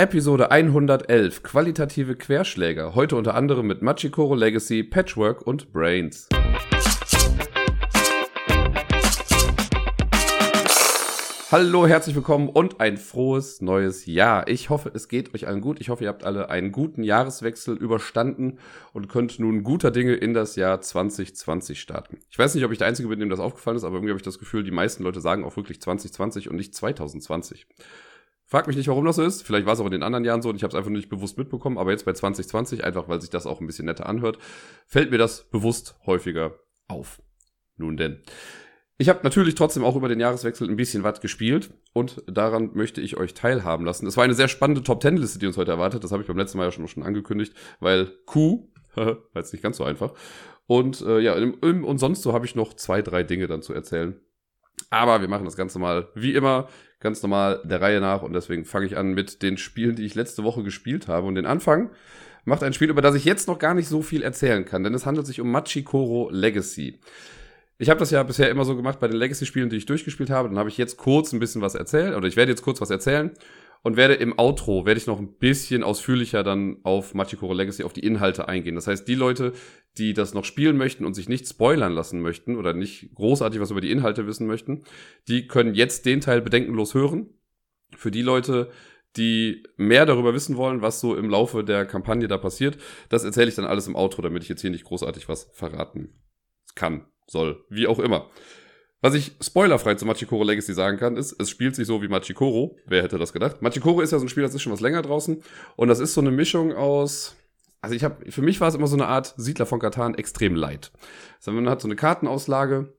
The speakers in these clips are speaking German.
Episode 111 Qualitative Querschläger. Heute unter anderem mit Machikoro Legacy, Patchwork und Brains. Hallo, herzlich willkommen und ein frohes neues Jahr. Ich hoffe, es geht euch allen gut. Ich hoffe, ihr habt alle einen guten Jahreswechsel überstanden und könnt nun guter Dinge in das Jahr 2020 starten. Ich weiß nicht, ob ich der Einzige bin, dem das aufgefallen ist, aber irgendwie habe ich das Gefühl, die meisten Leute sagen auch wirklich 2020 und nicht 2020. Frag mich nicht, warum das so ist. Vielleicht war es auch in den anderen Jahren so und ich habe es einfach nicht bewusst mitbekommen. Aber jetzt bei 2020, einfach weil sich das auch ein bisschen netter anhört, fällt mir das bewusst häufiger auf. Nun denn. Ich habe natürlich trotzdem auch über den Jahreswechsel ein bisschen was gespielt und daran möchte ich euch teilhaben lassen. Es war eine sehr spannende Top Ten Liste, die uns heute erwartet. Das habe ich beim letzten Mal ja schon, schon angekündigt, weil Q, war jetzt nicht ganz so einfach. Und äh, ja, im, im, und sonst so habe ich noch zwei, drei Dinge dann zu erzählen. Aber wir machen das Ganze mal wie immer ganz normal der Reihe nach und deswegen fange ich an mit den Spielen, die ich letzte Woche gespielt habe. Und den Anfang macht ein Spiel, über das ich jetzt noch gar nicht so viel erzählen kann, denn es handelt sich um Machikoro Legacy. Ich habe das ja bisher immer so gemacht bei den Legacy-Spielen, die ich durchgespielt habe. Dann habe ich jetzt kurz ein bisschen was erzählt, oder ich werde jetzt kurz was erzählen und werde im Outro, werde ich noch ein bisschen ausführlicher dann auf Machikoro Legacy, auf die Inhalte eingehen. Das heißt, die Leute, die das noch spielen möchten und sich nicht spoilern lassen möchten oder nicht großartig was über die Inhalte wissen möchten, die können jetzt den Teil bedenkenlos hören. Für die Leute, die mehr darüber wissen wollen, was so im Laufe der Kampagne da passiert, das erzähle ich dann alles im Outro, damit ich jetzt hier nicht großartig was verraten kann, soll, wie auch immer. Was ich spoilerfrei zu Machikoro Legacy sagen kann, ist, es spielt sich so wie Machikoro. Wer hätte das gedacht? Machikoro ist ja so ein Spiel, das ist schon was länger draußen. Und das ist so eine Mischung aus. Also ich habe, für mich war es immer so eine Art Siedler von Katan extrem light. Also man hat so eine Kartenauslage,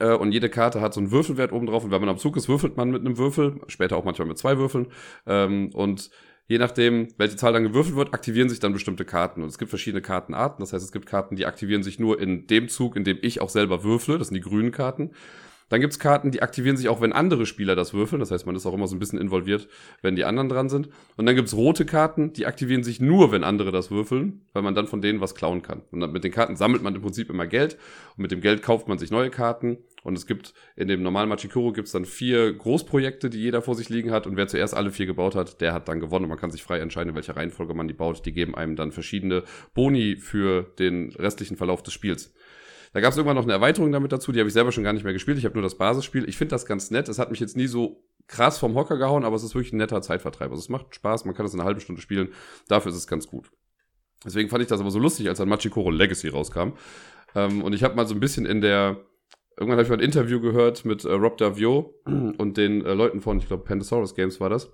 äh, und jede Karte hat so einen Würfelwert oben drauf. Und wenn man am Zug ist, würfelt man mit einem Würfel. Später auch manchmal mit zwei Würfeln. Ähm, und je nachdem, welche Zahl dann gewürfelt wird, aktivieren sich dann bestimmte Karten. Und es gibt verschiedene Kartenarten. Das heißt, es gibt Karten, die aktivieren sich nur in dem Zug, in dem ich auch selber würfle. Das sind die grünen Karten. Dann gibt's Karten, die aktivieren sich auch, wenn andere Spieler das würfeln. Das heißt, man ist auch immer so ein bisschen involviert, wenn die anderen dran sind. Und dann gibt's rote Karten, die aktivieren sich nur, wenn andere das würfeln, weil man dann von denen was klauen kann. Und dann mit den Karten sammelt man im Prinzip immer Geld. Und mit dem Geld kauft man sich neue Karten. Und es gibt in dem normalen Machikoro gibt's dann vier Großprojekte, die jeder vor sich liegen hat. Und wer zuerst alle vier gebaut hat, der hat dann gewonnen. Und man kann sich frei entscheiden, in welcher Reihenfolge man die baut. Die geben einem dann verschiedene Boni für den restlichen Verlauf des Spiels. Da gab es irgendwann noch eine Erweiterung damit dazu, die habe ich selber schon gar nicht mehr gespielt. Ich habe nur das Basisspiel. Ich finde das ganz nett. Es hat mich jetzt nie so krass vom Hocker gehauen, aber es ist wirklich ein netter Zeitvertreib. Also es macht Spaß, man kann das in einer halben Stunde spielen. Dafür ist es ganz gut. Deswegen fand ich das aber so lustig, als dann Machikoro Legacy rauskam. Ähm, und ich habe mal so ein bisschen in der Irgendwann habe ich mal ein Interview gehört mit äh, Rob Davio und den äh, Leuten von, ich glaube, Pandasaurus Games war das,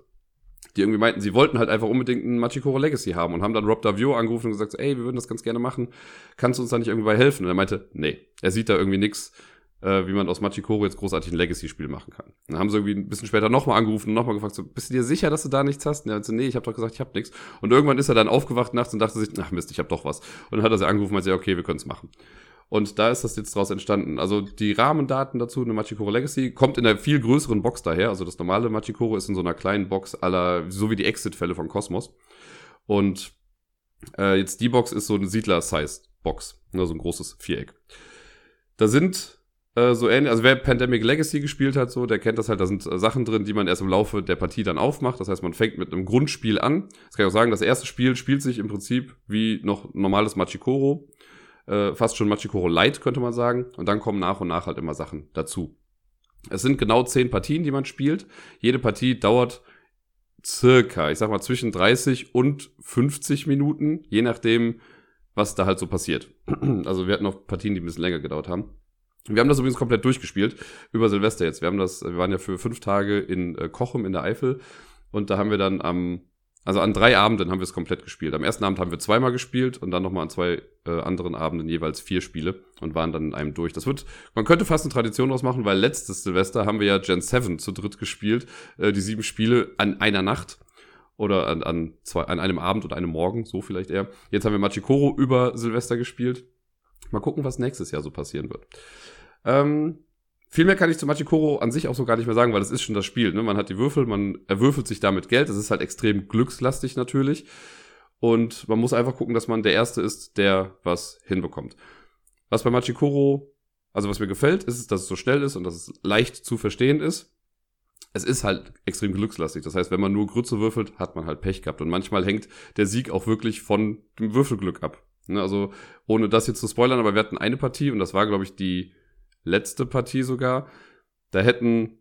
die irgendwie meinten, sie wollten halt einfach unbedingt ein Machikoro Legacy haben und haben dann Rob Davio angerufen und gesagt, so, ey, wir würden das ganz gerne machen, kannst du uns da nicht irgendwie bei helfen? Und er meinte, nee, er sieht da irgendwie nix, äh, wie man aus Machikoro jetzt großartig ein Legacy-Spiel machen kann. dann haben sie irgendwie ein bisschen später nochmal angerufen und nochmal gefragt, so, bist du dir sicher, dass du da nichts hast? Und er meinte, nee, ich habe doch gesagt, ich habe nichts. Und irgendwann ist er dann aufgewacht nachts und dachte sich, ach Mist, ich habe doch was. Und dann hat er sie angerufen und meinte, okay, wir können es machen. Und da ist das jetzt draus entstanden. Also die Rahmendaten dazu, eine Machikoro Legacy, kommt in einer viel größeren Box daher. Also das normale Machikoro ist in so einer kleinen Box aller, so wie die Exit-Fälle von Cosmos. Und äh, jetzt die Box ist so eine Siedler-Size-Box. Ne, so ein großes Viereck. Da sind äh, so ähnlich, also wer Pandemic Legacy gespielt hat, so, der kennt das halt, da sind äh, Sachen drin, die man erst im Laufe der Partie dann aufmacht. Das heißt, man fängt mit einem Grundspiel an. Das kann ich auch sagen, das erste Spiel spielt sich im Prinzip wie noch normales Machikoro äh, fast schon Machikoro Light, könnte man sagen. Und dann kommen nach und nach halt immer Sachen dazu. Es sind genau zehn Partien, die man spielt. Jede Partie dauert circa, ich sag mal, zwischen 30 und 50 Minuten, je nachdem, was da halt so passiert. Also wir hatten noch Partien, die ein bisschen länger gedauert haben. Wir haben das übrigens komplett durchgespielt über Silvester jetzt. Wir haben das, wir waren ja für fünf Tage in äh, Kochem in der Eifel und da haben wir dann am also an drei Abenden haben wir es komplett gespielt. Am ersten Abend haben wir zweimal gespielt und dann nochmal an zwei äh, anderen Abenden jeweils vier Spiele und waren dann in einem durch. Das wird, man könnte fast eine Tradition ausmachen, weil letztes Silvester haben wir ja Gen 7 zu dritt gespielt, äh, die sieben Spiele an einer Nacht oder an, an, zwei, an einem Abend und einem Morgen, so vielleicht eher. Jetzt haben wir Machikoro über Silvester gespielt. Mal gucken, was nächstes Jahr so passieren wird. Ähm, viel mehr kann ich zu Machikoro an sich auch so gar nicht mehr sagen, weil das ist schon das Spiel. Ne? Man hat die Würfel, man erwürfelt sich damit Geld. Das ist halt extrem glückslastig natürlich. Und man muss einfach gucken, dass man der Erste ist, der was hinbekommt. Was bei Machikoro, also was mir gefällt, ist, dass es so schnell ist und dass es leicht zu verstehen ist. es ist halt extrem glückslastig. Das heißt, wenn man nur Grütze würfelt, hat man halt Pech gehabt. Und manchmal hängt der Sieg auch wirklich von dem Würfelglück ab. Ne, also, ohne das jetzt zu spoilern, aber wir hatten eine Partie und das war, glaube ich, die letzte Partie sogar. Da hätten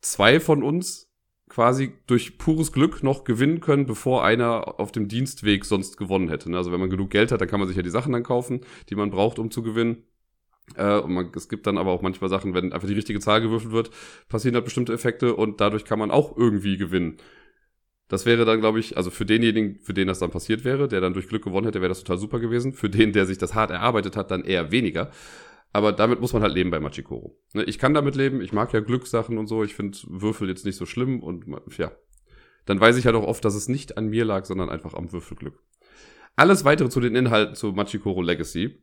zwei von uns quasi durch pures Glück noch gewinnen können, bevor einer auf dem Dienstweg sonst gewonnen hätte. Ne? Also wenn man genug Geld hat, dann kann man sich ja die Sachen dann kaufen, die man braucht, um zu gewinnen. Äh, und man, es gibt dann aber auch manchmal Sachen, wenn einfach die richtige Zahl gewürfelt wird, passieren halt bestimmte Effekte und dadurch kann man auch irgendwie gewinnen. Das wäre dann, glaube ich, also für denjenigen, für den das dann passiert wäre, der dann durch Glück gewonnen hätte, wäre das total super gewesen. Für den, der sich das hart erarbeitet hat, dann eher weniger. Aber damit muss man halt leben bei Machikoro. Ne, ich kann damit leben, ich mag ja Glückssachen und so, ich finde Würfel jetzt nicht so schlimm und ja. Dann weiß ich halt auch oft, dass es nicht an mir lag, sondern einfach am Würfelglück. Alles weitere zu den Inhalten zu Machikoro Legacy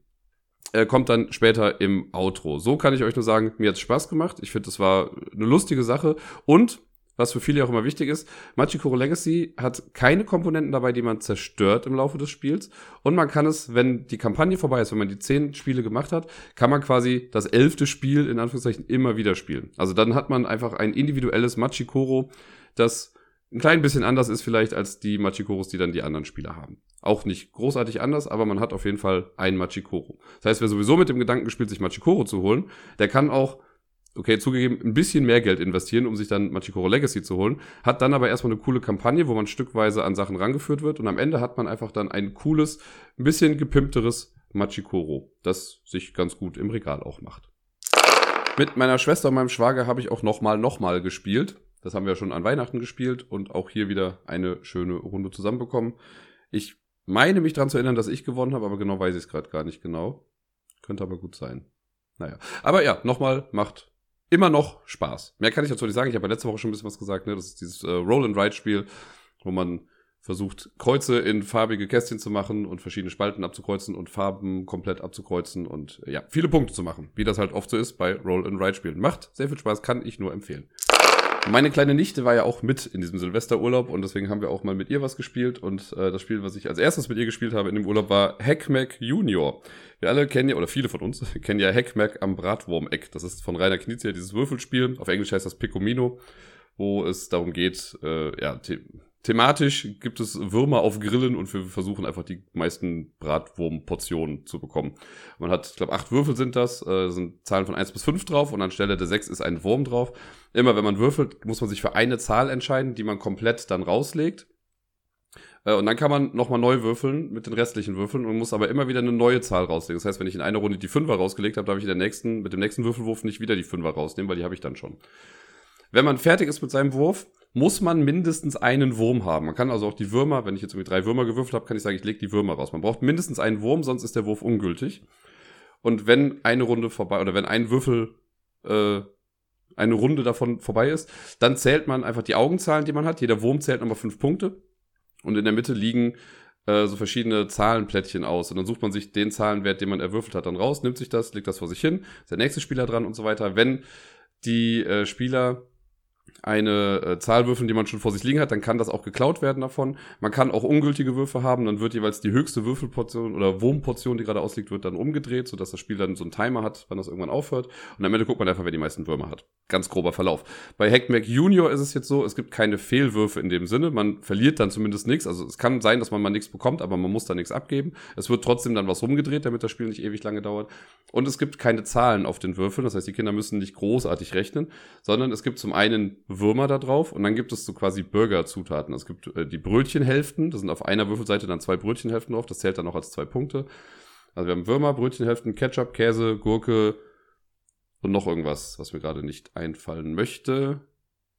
äh, kommt dann später im Outro. So kann ich euch nur sagen, mir hat's Spaß gemacht. Ich finde, das war eine lustige Sache. Und, was für viele auch immer wichtig ist, Machikoro Legacy hat keine Komponenten dabei, die man zerstört im Laufe des Spiels. Und man kann es, wenn die Kampagne vorbei ist, wenn man die zehn Spiele gemacht hat, kann man quasi das elfte Spiel in Anführungszeichen immer wieder spielen. Also dann hat man einfach ein individuelles Machikoro, das ein klein bisschen anders ist vielleicht als die Machikoros, die dann die anderen Spieler haben. Auch nicht großartig anders, aber man hat auf jeden Fall ein Machikoro. Das heißt, wer sowieso mit dem Gedanken spielt, sich Machikoro zu holen, der kann auch, okay, zugegeben, ein bisschen mehr Geld investieren, um sich dann Machikoro Legacy zu holen, hat dann aber erstmal eine coole Kampagne, wo man stückweise an Sachen rangeführt wird und am Ende hat man einfach dann ein cooles, ein bisschen gepimpteres Machikoro, das sich ganz gut im Regal auch macht. Mit meiner Schwester und meinem Schwager habe ich auch nochmal, nochmal gespielt. Das haben wir schon an Weihnachten gespielt und auch hier wieder eine schöne Runde zusammenbekommen. Ich meine mich daran zu erinnern, dass ich gewonnen habe, aber genau weiß ich es gerade gar nicht genau. Könnte aber gut sein. Naja. Aber ja, nochmal, macht immer noch Spaß. Mehr kann ich dazu nicht sagen. Ich habe ja letzte Woche schon ein bisschen was gesagt. Ne? Das ist dieses äh, Roll-and-Ride-Spiel, wo man versucht, Kreuze in farbige Kästchen zu machen und verschiedene Spalten abzukreuzen und Farben komplett abzukreuzen und ja, viele Punkte zu machen, wie das halt oft so ist bei Roll-and-Ride-Spielen. Macht sehr viel Spaß, kann ich nur empfehlen. Meine kleine Nichte war ja auch mit in diesem Silvesterurlaub und deswegen haben wir auch mal mit ihr was gespielt. Und äh, das Spiel, was ich als erstes mit ihr gespielt habe in dem Urlaub, war Hackmack Junior. Wir alle kennen ja, oder viele von uns kennen ja Hackmack am Bratwurm-Eck. Das ist von Rainer Knizia dieses Würfelspiel. Auf Englisch heißt das Picomino, wo es darum geht, äh, ja, thematisch gibt es Würmer auf Grillen und wir versuchen einfach die meisten Bratwurmportionen zu bekommen. Man hat, ich glaube, acht Würfel sind das, äh, sind Zahlen von eins bis fünf drauf und anstelle der sechs ist ein Wurm drauf. Immer wenn man würfelt, muss man sich für eine Zahl entscheiden, die man komplett dann rauslegt. Äh, und dann kann man nochmal neu würfeln mit den restlichen Würfeln und muss aber immer wieder eine neue Zahl rauslegen. Das heißt, wenn ich in einer Runde die Fünfer rausgelegt habe, darf ich in der nächsten, mit dem nächsten Würfelwurf nicht wieder die Fünfer rausnehmen, weil die habe ich dann schon. Wenn man fertig ist mit seinem Wurf, muss man mindestens einen Wurm haben. Man kann also auch die Würmer, wenn ich jetzt irgendwie drei Würmer gewürfelt habe, kann ich sagen, ich lege die Würmer raus. Man braucht mindestens einen Wurm, sonst ist der Wurf ungültig. Und wenn eine Runde vorbei, oder wenn ein Würfel, äh, eine Runde davon vorbei ist, dann zählt man einfach die Augenzahlen, die man hat. Jeder Wurm zählt nochmal fünf Punkte. Und in der Mitte liegen äh, so verschiedene Zahlenplättchen aus. Und dann sucht man sich den Zahlenwert, den man erwürfelt hat, dann raus, nimmt sich das, legt das vor sich hin, ist der nächste Spieler dran und so weiter. Wenn die äh, Spieler eine äh, Zahl würfeln, die man schon vor sich liegen hat, dann kann das auch geklaut werden davon. Man kann auch ungültige Würfe haben, dann wird jeweils die höchste Würfelportion oder Wurmportion, die gerade ausliegt, wird dann umgedreht, sodass das Spiel dann so einen Timer hat, wann das irgendwann aufhört. Und am Ende guckt man einfach, wer die meisten Würmer hat. Ganz grober Verlauf. Bei Hackmack Junior ist es jetzt so, es gibt keine Fehlwürfe in dem Sinne. Man verliert dann zumindest nichts. Also es kann sein, dass man mal nichts bekommt, aber man muss da nichts abgeben. Es wird trotzdem dann was rumgedreht, damit das Spiel nicht ewig lange dauert. Und es gibt keine Zahlen auf den Würfeln. Das heißt, die Kinder müssen nicht großartig rechnen, sondern es gibt zum einen Würmer da drauf und dann gibt es so quasi Burger-Zutaten. Es gibt äh, die Brötchenhälften, da sind auf einer Würfelseite dann zwei Brötchenhälften drauf, das zählt dann auch als zwei Punkte. Also wir haben Würmer, Brötchenhälften, Ketchup, Käse, Gurke und noch irgendwas, was mir gerade nicht einfallen möchte.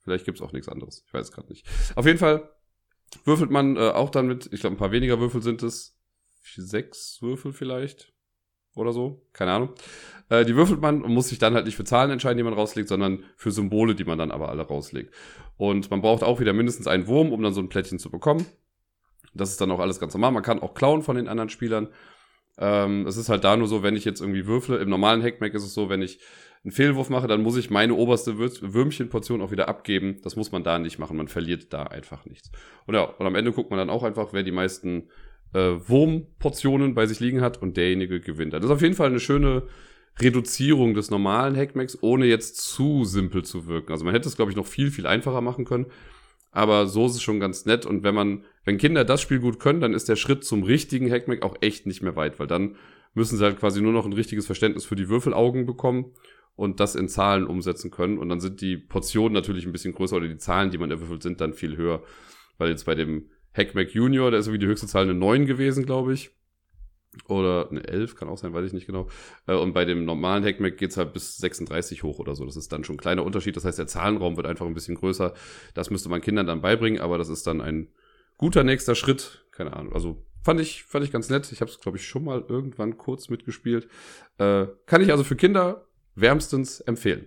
Vielleicht gibt es auch nichts anderes, ich weiß gerade nicht. Auf jeden Fall würfelt man äh, auch dann mit, ich glaube ein paar weniger Würfel sind es, sechs Würfel vielleicht oder so, keine Ahnung. Äh, die würfelt man und muss sich dann halt nicht für Zahlen entscheiden, die man rauslegt, sondern für Symbole, die man dann aber alle rauslegt. Und man braucht auch wieder mindestens einen Wurm, um dann so ein Plättchen zu bekommen. Das ist dann auch alles ganz normal. Man kann auch klauen von den anderen Spielern. Ähm, es ist halt da nur so, wenn ich jetzt irgendwie würfle. Im normalen Hackmack ist es so, wenn ich einen Fehlwurf mache, dann muss ich meine oberste Würmchenportion auch wieder abgeben. Das muss man da nicht machen. Man verliert da einfach nichts. Und ja, und am Ende guckt man dann auch einfach, wer die meisten äh, Wurmportionen bei sich liegen hat und derjenige gewinnt. Das ist auf jeden Fall eine schöne Reduzierung des normalen Hackmacks, ohne jetzt zu simpel zu wirken. Also man hätte es, glaube ich, noch viel, viel einfacher machen können. Aber so ist es schon ganz nett. Und wenn man, wenn Kinder das Spiel gut können, dann ist der Schritt zum richtigen Hackmack auch echt nicht mehr weit, weil dann müssen sie halt quasi nur noch ein richtiges Verständnis für die Würfelaugen bekommen und das in Zahlen umsetzen können. Und dann sind die Portionen natürlich ein bisschen größer oder die Zahlen, die man erwürfelt, sind dann viel höher. Weil jetzt bei dem Hackmack Junior, da ist irgendwie die höchste Zahl eine 9 gewesen, glaube ich. Oder eine 11, kann auch sein, weiß ich nicht genau. Äh, und bei dem normalen Hackmack geht's halt bis 36 hoch oder so. Das ist dann schon ein kleiner Unterschied. Das heißt, der Zahlenraum wird einfach ein bisschen größer. Das müsste man Kindern dann beibringen, aber das ist dann ein guter nächster Schritt. Keine Ahnung. Also fand ich, fand ich ganz nett. Ich habe es, glaube ich, schon mal irgendwann kurz mitgespielt. Äh, kann ich also für Kinder wärmstens empfehlen.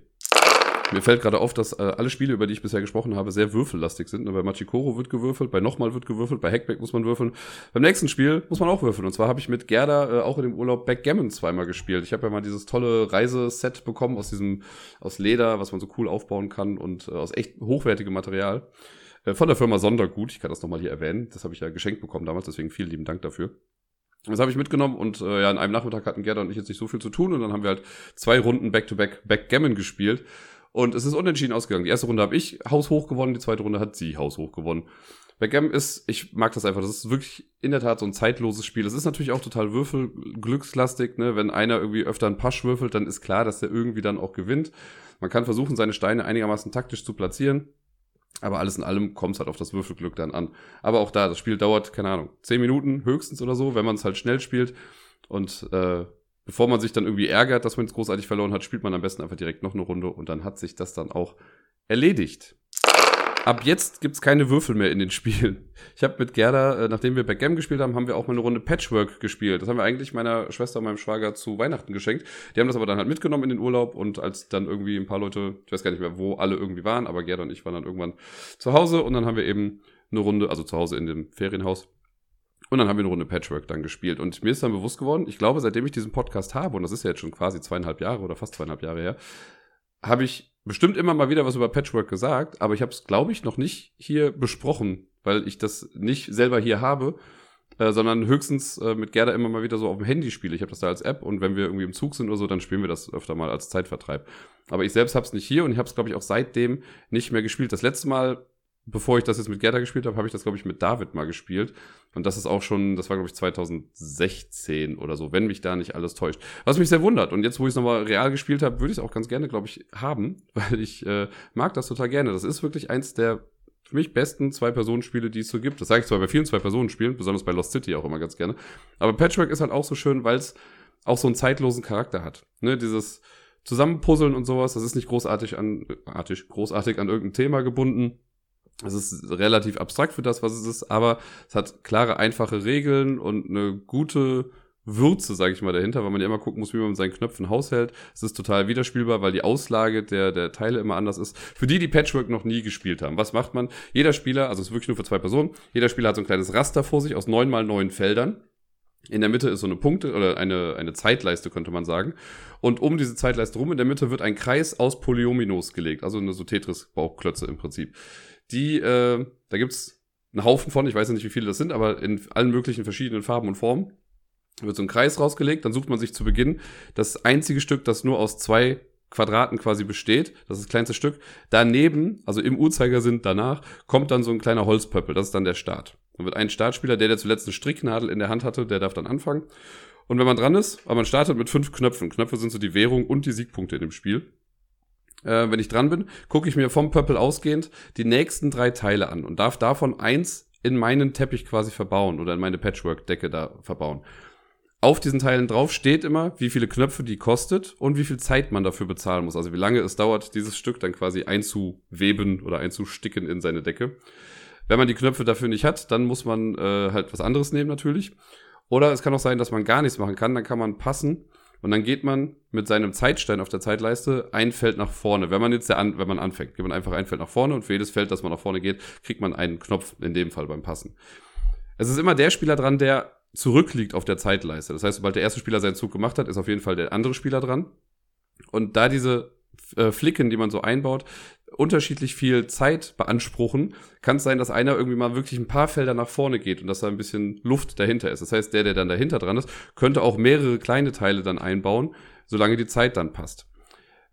Mir fällt gerade auf, dass äh, alle Spiele, über die ich bisher gesprochen habe, sehr würfellastig sind. Bei Machikoro wird gewürfelt, bei Nochmal wird gewürfelt, bei Hackback muss man würfeln. Beim nächsten Spiel muss man auch würfeln. Und zwar habe ich mit Gerda äh, auch in dem Urlaub Backgammon zweimal gespielt. Ich habe ja mal dieses tolle Reiseset bekommen aus diesem, aus Leder, was man so cool aufbauen kann und äh, aus echt hochwertigem Material. Äh, von der Firma Sondergut. Ich kann das nochmal hier erwähnen. Das habe ich ja geschenkt bekommen damals, deswegen vielen lieben Dank dafür. Das habe ich mitgenommen und äh, ja, an einem Nachmittag hatten Gerda und ich jetzt nicht so viel zu tun und dann haben wir halt zwei Runden Back-to-Back Backgammon gespielt und es ist unentschieden ausgegangen. Die erste Runde habe ich haushoch gewonnen, die zweite Runde hat sie haushoch gewonnen. Backgammon ist, ich mag das einfach, das ist wirklich in der Tat so ein zeitloses Spiel. Es ist natürlich auch total würfelglückslastig, ne? Wenn einer irgendwie öfter einen Pasch würfelt, dann ist klar, dass der irgendwie dann auch gewinnt. Man kann versuchen, seine Steine einigermaßen taktisch zu platzieren. Aber alles in allem kommt es halt auf das Würfelglück dann an. Aber auch da, das Spiel dauert, keine Ahnung, zehn Minuten höchstens oder so, wenn man es halt schnell spielt. Und äh, bevor man sich dann irgendwie ärgert, dass man jetzt großartig verloren hat, spielt man am besten einfach direkt noch eine Runde und dann hat sich das dann auch erledigt. Ab jetzt gibt's keine Würfel mehr in den Spielen. Ich habe mit Gerda, äh, nachdem wir Backgammon gespielt haben, haben wir auch mal eine Runde Patchwork gespielt. Das haben wir eigentlich meiner Schwester und meinem Schwager zu Weihnachten geschenkt. Die haben das aber dann halt mitgenommen in den Urlaub und als dann irgendwie ein paar Leute, ich weiß gar nicht mehr, wo alle irgendwie waren, aber Gerda und ich waren dann irgendwann zu Hause und dann haben wir eben eine Runde, also zu Hause in dem Ferienhaus, und dann haben wir eine Runde Patchwork dann gespielt. Und mir ist dann bewusst geworden, ich glaube, seitdem ich diesen Podcast habe, und das ist ja jetzt schon quasi zweieinhalb Jahre oder fast zweieinhalb Jahre her, habe ich bestimmt immer mal wieder was über Patchwork gesagt, aber ich habe es, glaube ich, noch nicht hier besprochen, weil ich das nicht selber hier habe, äh, sondern höchstens äh, mit Gerda immer mal wieder so auf dem Handy spiele. Ich habe das da als App und wenn wir irgendwie im Zug sind oder so, dann spielen wir das öfter mal als Zeitvertreib. Aber ich selbst habe es nicht hier und ich habe es, glaube ich, auch seitdem nicht mehr gespielt. Das letzte Mal bevor ich das jetzt mit Gerda gespielt habe, habe ich das, glaube ich, mit David mal gespielt. Und das ist auch schon, das war, glaube ich, 2016 oder so, wenn mich da nicht alles täuscht. Was mich sehr wundert. Und jetzt, wo ich es nochmal real gespielt habe, würde ich es auch ganz gerne, glaube ich, haben, weil ich äh, mag das total gerne. Das ist wirklich eins der für mich besten Zwei-Personen-Spiele, die es so gibt. Das sage ich zwar bei vielen Zwei-Personen-Spielen, besonders bei Lost City auch immer ganz gerne. Aber Patchwork ist halt auch so schön, weil es auch so einen zeitlosen Charakter hat. Ne, dieses Zusammenpuzzeln und sowas, das ist nicht großartig an, artig, großartig an irgendein Thema gebunden es ist relativ abstrakt für das, was es ist, aber es hat klare, einfache Regeln und eine gute Würze, sage ich mal, dahinter, weil man ja immer gucken muss, wie man mit seinen Knöpfen haushält. Es ist total widerspielbar, weil die Auslage der, der Teile immer anders ist. Für die, die Patchwork noch nie gespielt haben, was macht man? Jeder Spieler, also es ist wirklich nur für zwei Personen, jeder Spieler hat so ein kleines Raster vor sich aus neun mal neun Feldern. In der Mitte ist so eine Punkte oder eine, eine Zeitleiste, könnte man sagen. Und um diese Zeitleiste rum in der Mitte wird ein Kreis aus Polyominoes gelegt, also eine so Tetris-Bauchklötze im Prinzip die, äh, da gibt's einen Haufen von, ich weiß nicht, wie viele das sind, aber in allen möglichen verschiedenen Farben und Formen. Da wird so ein Kreis rausgelegt, dann sucht man sich zu Beginn das einzige Stück, das nur aus zwei Quadraten quasi besteht, das ist das kleinste Stück. Daneben, also im Uhrzeigersinn danach, kommt dann so ein kleiner Holzpöppel, das ist dann der Start. Dann wird ein Startspieler, der, der zuletzt eine Stricknadel in der Hand hatte, der darf dann anfangen. Und wenn man dran ist, aber man startet mit fünf Knöpfen. Knöpfe sind so die Währung und die Siegpunkte in dem Spiel äh, wenn ich dran bin, gucke ich mir vom Purple ausgehend die nächsten drei Teile an und darf davon eins in meinen Teppich quasi verbauen oder in meine Patchwork-Decke da verbauen. Auf diesen Teilen drauf steht immer, wie viele Knöpfe die kostet und wie viel Zeit man dafür bezahlen muss. Also wie lange es dauert, dieses Stück dann quasi einzuweben oder einzusticken in seine Decke. Wenn man die Knöpfe dafür nicht hat, dann muss man äh, halt was anderes nehmen natürlich. Oder es kann auch sein, dass man gar nichts machen kann. Dann kann man passen und dann geht man mit seinem Zeitstein auf der Zeitleiste ein Feld nach vorne. Wenn man jetzt der an, wenn man anfängt, geht man einfach ein Feld nach vorne und für jedes Feld, das man nach vorne geht, kriegt man einen Knopf, in dem Fall beim Passen. Es ist immer der Spieler dran, der zurückliegt auf der Zeitleiste. Das heißt, sobald der erste Spieler seinen Zug gemacht hat, ist auf jeden Fall der andere Spieler dran. Und da diese äh, Flicken, die man so einbaut, unterschiedlich viel Zeit beanspruchen, kann es sein, dass einer irgendwie mal wirklich ein paar Felder nach vorne geht und dass da ein bisschen Luft dahinter ist. Das heißt, der, der dann dahinter dran ist, könnte auch mehrere kleine Teile dann einbauen, solange die Zeit dann passt.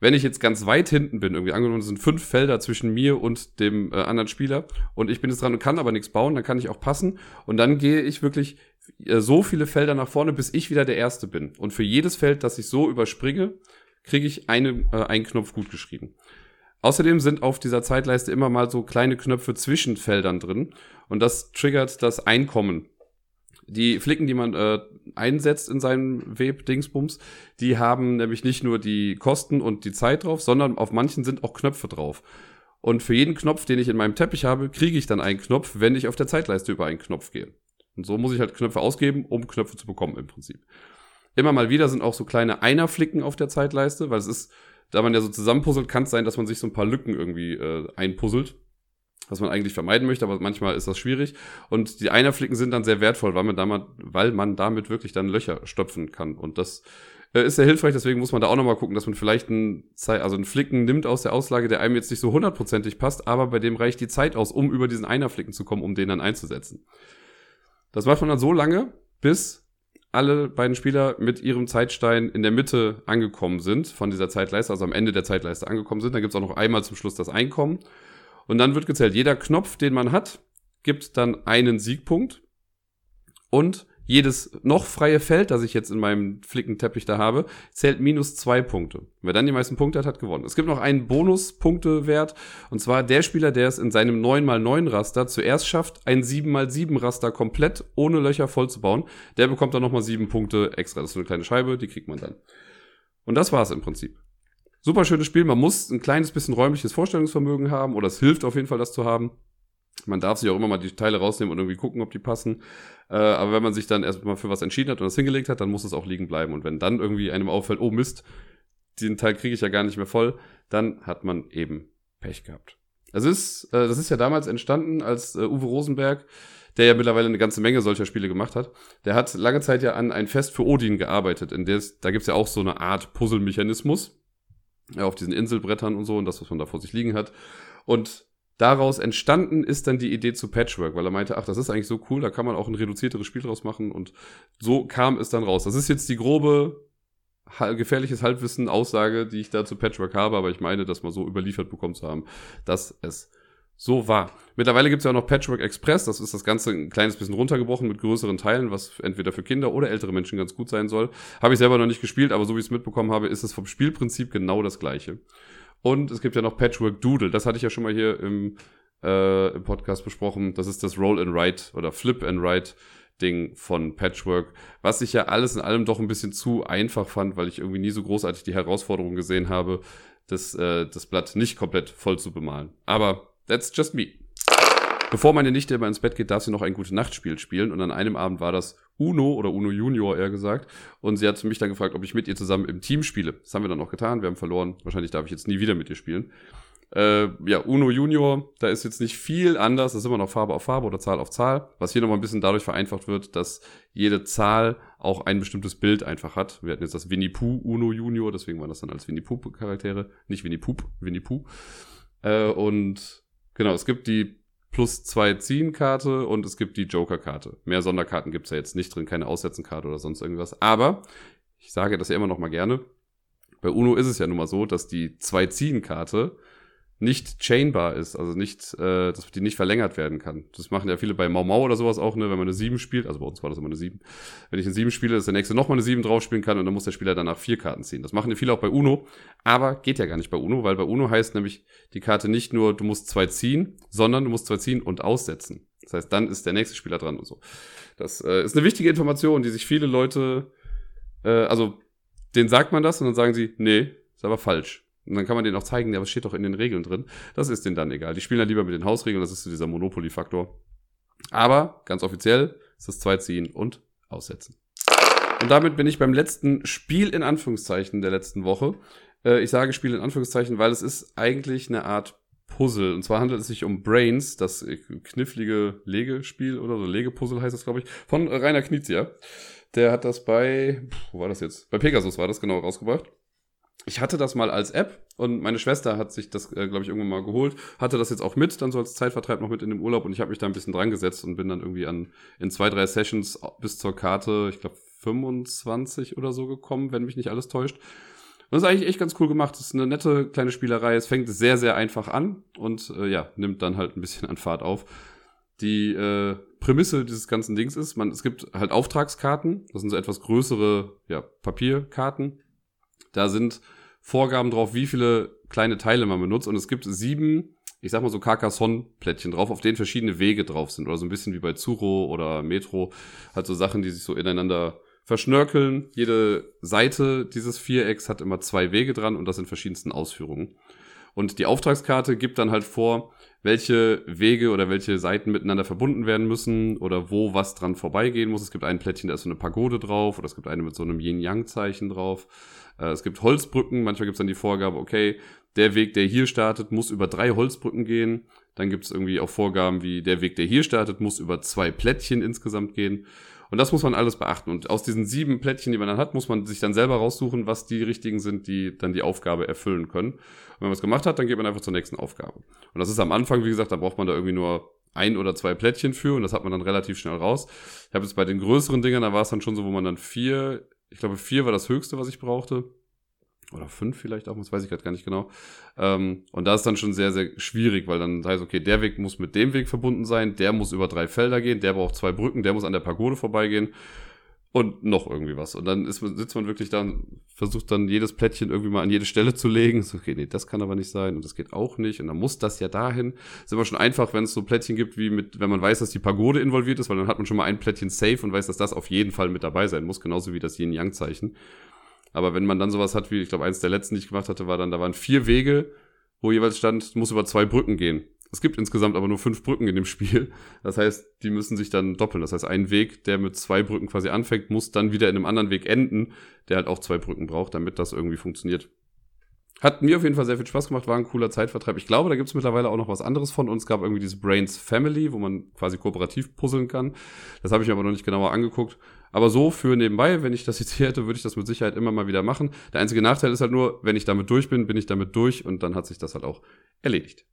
Wenn ich jetzt ganz weit hinten bin, irgendwie angenommen, es sind fünf Felder zwischen mir und dem äh, anderen Spieler und ich bin jetzt dran und kann aber nichts bauen, dann kann ich auch passen und dann gehe ich wirklich äh, so viele Felder nach vorne, bis ich wieder der Erste bin. Und für jedes Feld, das ich so überspringe, kriege ich eine, äh, einen Knopf gut geschrieben. Außerdem sind auf dieser Zeitleiste immer mal so kleine Knöpfe zwischen Feldern drin und das triggert das Einkommen. Die Flicken, die man äh, einsetzt in seinem Web-Dingsbums, die haben nämlich nicht nur die Kosten und die Zeit drauf, sondern auf manchen sind auch Knöpfe drauf. Und für jeden Knopf, den ich in meinem Teppich habe, kriege ich dann einen Knopf, wenn ich auf der Zeitleiste über einen Knopf gehe. Und so muss ich halt Knöpfe ausgeben, um Knöpfe zu bekommen im Prinzip. Immer mal wieder sind auch so kleine Einerflicken auf der Zeitleiste, weil es ist, da man ja so zusammenpuzzelt, kann es sein, dass man sich so ein paar Lücken irgendwie äh, einpuzzelt, was man eigentlich vermeiden möchte, aber manchmal ist das schwierig. Und die Einerflicken sind dann sehr wertvoll, weil man, damit, weil man damit wirklich dann Löcher stopfen kann. Und das äh, ist sehr hilfreich, deswegen muss man da auch nochmal gucken, dass man vielleicht einen, also einen Flicken nimmt aus der Auslage, der einem jetzt nicht so hundertprozentig passt, aber bei dem reicht die Zeit aus, um über diesen Einerflicken zu kommen, um den dann einzusetzen. Das macht man dann so lange, bis alle beiden Spieler mit ihrem Zeitstein in der Mitte angekommen sind von dieser Zeitleiste, also am Ende der Zeitleiste angekommen sind. Dann gibt es auch noch einmal zum Schluss das Einkommen. Und dann wird gezählt, jeder Knopf, den man hat, gibt dann einen Siegpunkt. Und jedes noch freie Feld, das ich jetzt in meinem Flickenteppich da habe, zählt minus zwei Punkte. Wer dann die meisten Punkte hat, hat gewonnen. Es gibt noch einen Bonuspunktewert, und zwar der Spieler, der es in seinem 9x9 Raster zuerst schafft, ein 7x7 Raster komplett ohne Löcher voll zu bauen, der bekommt dann nochmal sieben Punkte extra. Das ist eine kleine Scheibe, die kriegt man dann. Und das war's im Prinzip. Super schönes Spiel. Man muss ein kleines bisschen räumliches Vorstellungsvermögen haben, oder es hilft auf jeden Fall, das zu haben. Man darf sich auch immer mal die Teile rausnehmen und irgendwie gucken, ob die passen. Äh, aber wenn man sich dann erstmal für was entschieden hat und das hingelegt hat, dann muss es auch liegen bleiben. Und wenn dann irgendwie einem auffällt, oh Mist, den Teil kriege ich ja gar nicht mehr voll, dann hat man eben Pech gehabt. Es ist, äh, das ist ja damals entstanden, als äh, Uwe Rosenberg, der ja mittlerweile eine ganze Menge solcher Spiele gemacht hat, der hat lange Zeit ja an ein Fest für Odin gearbeitet. In der da gibt's ja auch so eine Art Puzzle-Mechanismus ja, auf diesen Inselbrettern und so und das, was man da vor sich liegen hat. Und daraus entstanden ist dann die Idee zu Patchwork, weil er meinte, ach, das ist eigentlich so cool, da kann man auch ein reduzierteres Spiel draus machen und so kam es dann raus. Das ist jetzt die grobe gefährliches Halbwissen Aussage, die ich da zu Patchwork habe, aber ich meine, das mal so überliefert bekommen zu haben, dass es so war. Mittlerweile gibt es ja auch noch Patchwork Express, das ist das Ganze ein kleines bisschen runtergebrochen mit größeren Teilen, was entweder für Kinder oder ältere Menschen ganz gut sein soll. Habe ich selber noch nicht gespielt, aber so wie ich es mitbekommen habe, ist es vom Spielprinzip genau das gleiche. Und es gibt ja noch Patchwork Doodle. Das hatte ich ja schon mal hier im, äh, im Podcast besprochen. Das ist das Roll and Write oder Flip and Write Ding von Patchwork, was ich ja alles in allem doch ein bisschen zu einfach fand, weil ich irgendwie nie so großartig die Herausforderung gesehen habe, das, äh, das Blatt nicht komplett voll zu bemalen. Aber that's just me. Bevor meine Nichte immer ins Bett geht, darf sie noch ein gute Nachtspiel spielen. Und an einem Abend war das Uno oder Uno Junior eher gesagt. Und sie hat mich dann gefragt, ob ich mit ihr zusammen im Team spiele. Das haben wir dann auch getan. Wir haben verloren. Wahrscheinlich darf ich jetzt nie wieder mit ihr spielen. Äh, ja, Uno Junior, da ist jetzt nicht viel anders. Das ist immer noch Farbe auf Farbe oder Zahl auf Zahl. Was hier nochmal ein bisschen dadurch vereinfacht wird, dass jede Zahl auch ein bestimmtes Bild einfach hat. Wir hatten jetzt das Winnie Pooh Uno Junior, deswegen waren das dann als Winnie Pooh Charaktere. Nicht Winnie Pooh, Winnie Pooh. Äh, und genau, es gibt die plus zwei Ziehen-Karte und es gibt die Joker-Karte. Mehr Sonderkarten gibt's ja jetzt nicht drin, keine Aussetzen-Karte oder sonst irgendwas. Aber ich sage das ja immer noch mal gerne. Bei Uno ist es ja nun mal so, dass die zwei Ziehen-Karte nicht chainbar ist, also nicht, äh, dass die nicht verlängert werden kann. Das machen ja viele bei Mau Mau oder sowas auch, ne, wenn man eine 7 spielt, also bei uns war das immer eine 7. Wenn ich eine 7 spiele, dass der nächste nochmal eine 7 drauf spielen kann und dann muss der Spieler danach vier Karten ziehen. Das machen ja viele auch bei Uno, aber geht ja gar nicht bei Uno, weil bei Uno heißt nämlich die Karte nicht nur, du musst zwei ziehen, sondern du musst zwei ziehen und aussetzen. Das heißt, dann ist der nächste Spieler dran und so. Das äh, ist eine wichtige Information, die sich viele Leute, äh, also denen sagt man das und dann sagen sie, nee, ist aber falsch. Und dann kann man denen auch zeigen, ja, was steht doch in den Regeln drin. Das ist denen dann egal. Die spielen dann lieber mit den Hausregeln, das ist so dieser Monopoly-Faktor. Aber ganz offiziell ist das Zweiziehen und Aussetzen. Und damit bin ich beim letzten Spiel in Anführungszeichen der letzten Woche. Äh, ich sage Spiel in Anführungszeichen, weil es ist eigentlich eine Art Puzzle. Und zwar handelt es sich um Brains, das knifflige Legespiel oder so Legepuzzle heißt das, glaube ich, von Rainer Knizia. Der hat das bei, wo war das jetzt? Bei Pegasus war das genau rausgebracht ich hatte das mal als App und meine Schwester hat sich das, äh, glaube ich, irgendwann mal geholt, hatte das jetzt auch mit, dann so als Zeitvertreib noch mit in dem Urlaub und ich habe mich da ein bisschen dran gesetzt und bin dann irgendwie an in zwei, drei Sessions bis zur Karte, ich glaube 25 oder so gekommen, wenn mich nicht alles täuscht. Und das ist eigentlich echt ganz cool gemacht. Das ist eine nette kleine Spielerei. Es fängt sehr, sehr einfach an und äh, ja, nimmt dann halt ein bisschen an Fahrt auf. Die äh, Prämisse dieses ganzen Dings ist, man, es gibt halt Auftragskarten. Das sind so etwas größere ja, Papierkarten. Da sind Vorgaben drauf, wie viele kleine Teile man benutzt. Und es gibt sieben, ich sag mal so Carcassonne-Plättchen drauf, auf denen verschiedene Wege drauf sind. Oder so ein bisschen wie bei Zuro oder Metro. Halt so Sachen, die sich so ineinander verschnörkeln. Jede Seite dieses Vierecks hat immer zwei Wege dran und das in verschiedensten Ausführungen. Und die Auftragskarte gibt dann halt vor, welche Wege oder welche Seiten miteinander verbunden werden müssen oder wo was dran vorbeigehen muss. Es gibt ein Plättchen, da ist so eine Pagode drauf oder es gibt eine mit so einem Yin-Yang-Zeichen drauf. Äh, es gibt Holzbrücken, manchmal gibt es dann die Vorgabe, okay, der Weg, der hier startet, muss über drei Holzbrücken gehen. Dann gibt es irgendwie auch Vorgaben wie der Weg, der hier startet, muss über zwei Plättchen insgesamt gehen. Und das muss man alles beachten. Und aus diesen sieben Plättchen, die man dann hat, muss man sich dann selber raussuchen, was die richtigen sind, die dann die Aufgabe erfüllen können. Und wenn man es gemacht hat, dann geht man einfach zur nächsten Aufgabe. Und das ist am Anfang, wie gesagt, da braucht man da irgendwie nur ein oder zwei Plättchen für und das hat man dann relativ schnell raus. Ich habe jetzt bei den größeren Dingern, da war es dann schon so, wo man dann vier, ich glaube vier war das höchste, was ich brauchte oder fünf vielleicht auch, das weiß ich gerade gar nicht genau. Ähm, und da ist dann schon sehr, sehr schwierig, weil dann heißt, okay, der Weg muss mit dem Weg verbunden sein, der muss über drei Felder gehen, der braucht zwei Brücken, der muss an der Pagode vorbeigehen und noch irgendwie was. Und dann ist, sitzt man wirklich da und versucht dann jedes Plättchen irgendwie mal an jede Stelle zu legen. So, okay, nee, das kann aber nicht sein und das geht auch nicht. Und dann muss das ja dahin. ist immer schon einfach, wenn es so Plättchen gibt, wie mit, wenn man weiß, dass die Pagode involviert ist, weil dann hat man schon mal ein Plättchen safe und weiß, dass das auf jeden Fall mit dabei sein muss, genauso wie das Yin-Yang-Zeichen. Aber wenn man dann sowas hat, wie ich glaube, eins der letzten, die ich gemacht hatte, war dann, da waren vier Wege, wo jeweils stand, muss über zwei Brücken gehen. Es gibt insgesamt aber nur fünf Brücken in dem Spiel. Das heißt, die müssen sich dann doppeln. Das heißt, ein Weg, der mit zwei Brücken quasi anfängt, muss dann wieder in einem anderen Weg enden, der halt auch zwei Brücken braucht, damit das irgendwie funktioniert. Hat mir auf jeden Fall sehr viel Spaß gemacht, war ein cooler Zeitvertreib. Ich glaube, da gibt es mittlerweile auch noch was anderes von. Und es gab irgendwie dieses Brains Family, wo man quasi kooperativ puzzeln kann. Das habe ich mir aber noch nicht genauer angeguckt. Aber so für nebenbei, wenn ich das jetzt hier hätte, würde ich das mit Sicherheit immer mal wieder machen. Der einzige Nachteil ist halt nur, wenn ich damit durch bin, bin ich damit durch und dann hat sich das halt auch erledigt.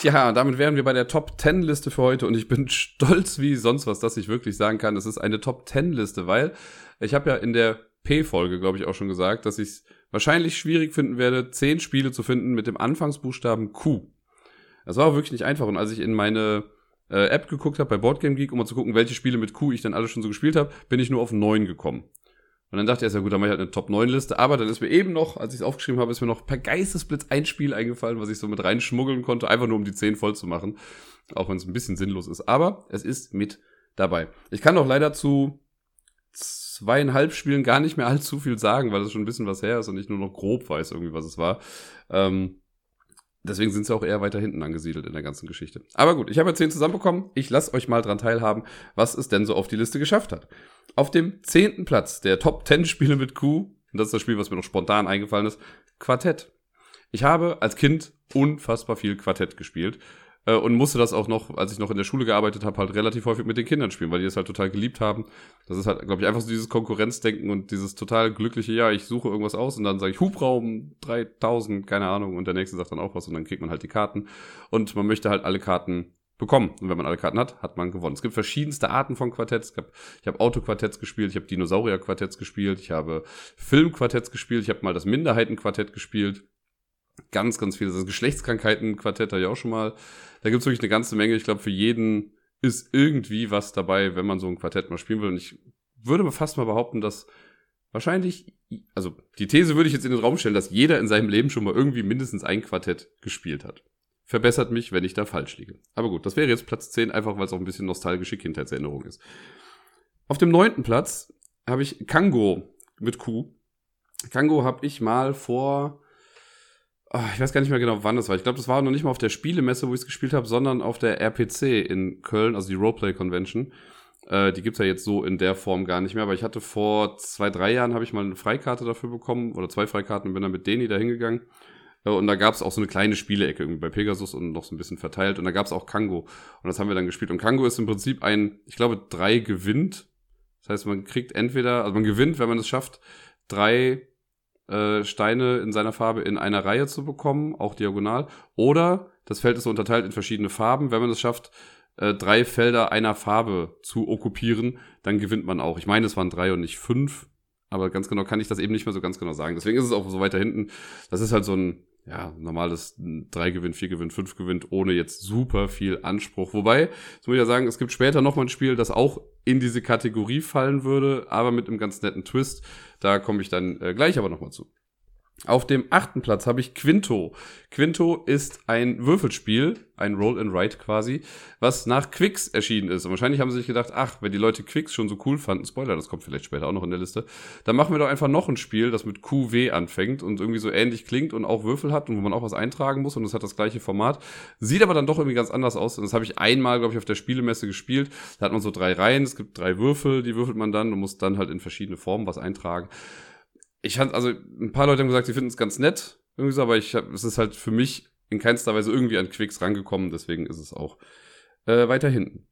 Tja, damit wären wir bei der Top 10 Liste für heute und ich bin stolz wie sonst was, dass ich wirklich sagen kann, es ist eine Top 10 Liste, weil ich habe ja in der P-Folge, glaube ich, auch schon gesagt, dass ich es wahrscheinlich schwierig finden werde, 10 Spiele zu finden mit dem Anfangsbuchstaben Q. Das war auch wirklich nicht einfach und als ich in meine äh, App geguckt habe bei Boardgame Geek, um mal zu gucken, welche Spiele mit Q ich dann alle schon so gespielt habe, bin ich nur auf neun gekommen. Und dann dachte ich, ja gut, dann mache ich halt eine Top 9 Liste. Aber dann ist mir eben noch, als ich es aufgeschrieben habe, ist mir noch per Geistesblitz ein Spiel eingefallen, was ich so mit reinschmuggeln konnte, einfach nur um die 10 voll zu machen. Auch wenn es ein bisschen sinnlos ist. Aber es ist mit dabei. Ich kann auch leider zu zweieinhalb Spielen gar nicht mehr allzu viel sagen, weil es schon ein bisschen was her ist und ich nur noch grob weiß irgendwie, was es war. Ähm, Deswegen sind sie auch eher weiter hinten angesiedelt in der ganzen Geschichte. Aber gut, ich habe jetzt 10 zusammenbekommen. Ich lasse euch mal dran teilhaben, was es denn so auf die Liste geschafft hat. Auf dem zehnten Platz der Top 10 Spiele mit Q, und das ist das Spiel, was mir noch spontan eingefallen ist, Quartett. Ich habe als Kind unfassbar viel Quartett gespielt. Äh, und musste das auch noch, als ich noch in der Schule gearbeitet habe, halt relativ häufig mit den Kindern spielen, weil die es halt total geliebt haben. Das ist halt, glaube ich, einfach so dieses Konkurrenzdenken und dieses total glückliche, ja, ich suche irgendwas aus und dann sage ich Hubraum 3000, keine Ahnung, und der nächste sagt dann auch was und dann kriegt man halt die Karten. Und man möchte halt alle Karten bekommen. Und wenn man alle Karten hat, hat man gewonnen. Es gibt verschiedenste Arten von Quartetts. Ich habe hab Autoquartetts gespielt, ich habe Dinosaurier-Quartetts gespielt, ich habe Filmquartetts gespielt, ich habe mal das Minderheitenquartett gespielt. Ganz, ganz viele. Das Geschlechtskrankheiten-Quartett habe ich auch schon mal. Da gibt es wirklich eine ganze Menge. Ich glaube, für jeden ist irgendwie was dabei, wenn man so ein Quartett mal spielen will. Und ich würde fast mal behaupten, dass wahrscheinlich, also die These würde ich jetzt in den Raum stellen, dass jeder in seinem Leben schon mal irgendwie mindestens ein Quartett gespielt hat. Verbessert mich, wenn ich da falsch liege. Aber gut, das wäre jetzt Platz 10, einfach weil es auch ein bisschen nostalgische Kindheitserinnerung ist. Auf dem neunten Platz habe ich Kango mit Q. Kango habe ich mal vor ich weiß gar nicht mehr genau, wann das war. Ich glaube, das war noch nicht mal auf der Spielemesse, wo ich es gespielt habe, sondern auf der RPC in Köln, also die Roleplay Convention. Äh, die gibt's ja jetzt so in der Form gar nicht mehr, aber ich hatte vor zwei, drei Jahren habe ich mal eine Freikarte dafür bekommen oder zwei Freikarten und bin dann mit Deni da hingegangen. Äh, und da gab's auch so eine kleine Spielecke irgendwie bei Pegasus und noch so ein bisschen verteilt. Und da gab's auch Kango. Und das haben wir dann gespielt. Und Kango ist im Prinzip ein, ich glaube, drei gewinnt. Das heißt, man kriegt entweder, also man gewinnt, wenn man es schafft, drei äh, Steine in seiner Farbe in einer Reihe zu bekommen, auch diagonal. Oder das Feld ist unterteilt in verschiedene Farben. Wenn man es schafft, äh, drei Felder einer Farbe zu okkupieren, dann gewinnt man auch. Ich meine, es waren drei und nicht fünf, aber ganz genau kann ich das eben nicht mehr so ganz genau sagen. Deswegen ist es auch so weiter hinten. Das ist halt so ein ja, normales 3 gewinnt, 4 gewinnt, 5 gewinnt, ohne jetzt super viel Anspruch. Wobei, das muss ich ja sagen, es gibt später nochmal ein Spiel, das auch in diese Kategorie fallen würde, aber mit einem ganz netten Twist. Da komme ich dann äh, gleich aber nochmal zu. Auf dem achten Platz habe ich Quinto. Quinto ist ein Würfelspiel, ein Roll and Write quasi, was nach Quicks erschienen ist. Und wahrscheinlich haben sie sich gedacht, ach, wenn die Leute Quicks schon so cool fanden, Spoiler, das kommt vielleicht später auch noch in der Liste, dann machen wir doch einfach noch ein Spiel, das mit QW anfängt und irgendwie so ähnlich klingt und auch Würfel hat und wo man auch was eintragen muss und es hat das gleiche Format. Sieht aber dann doch irgendwie ganz anders aus. Und das habe ich einmal, glaube ich, auf der Spielemesse gespielt. Da hat man so drei Reihen, es gibt drei Würfel, die würfelt man dann und muss dann halt in verschiedene Formen was eintragen ich fand, also ein paar Leute haben gesagt, sie finden es ganz nett, irgendwie so, aber ich hab, es ist halt für mich in keinster Weise irgendwie an Quicks rangekommen, deswegen ist es auch äh, weiter hinten.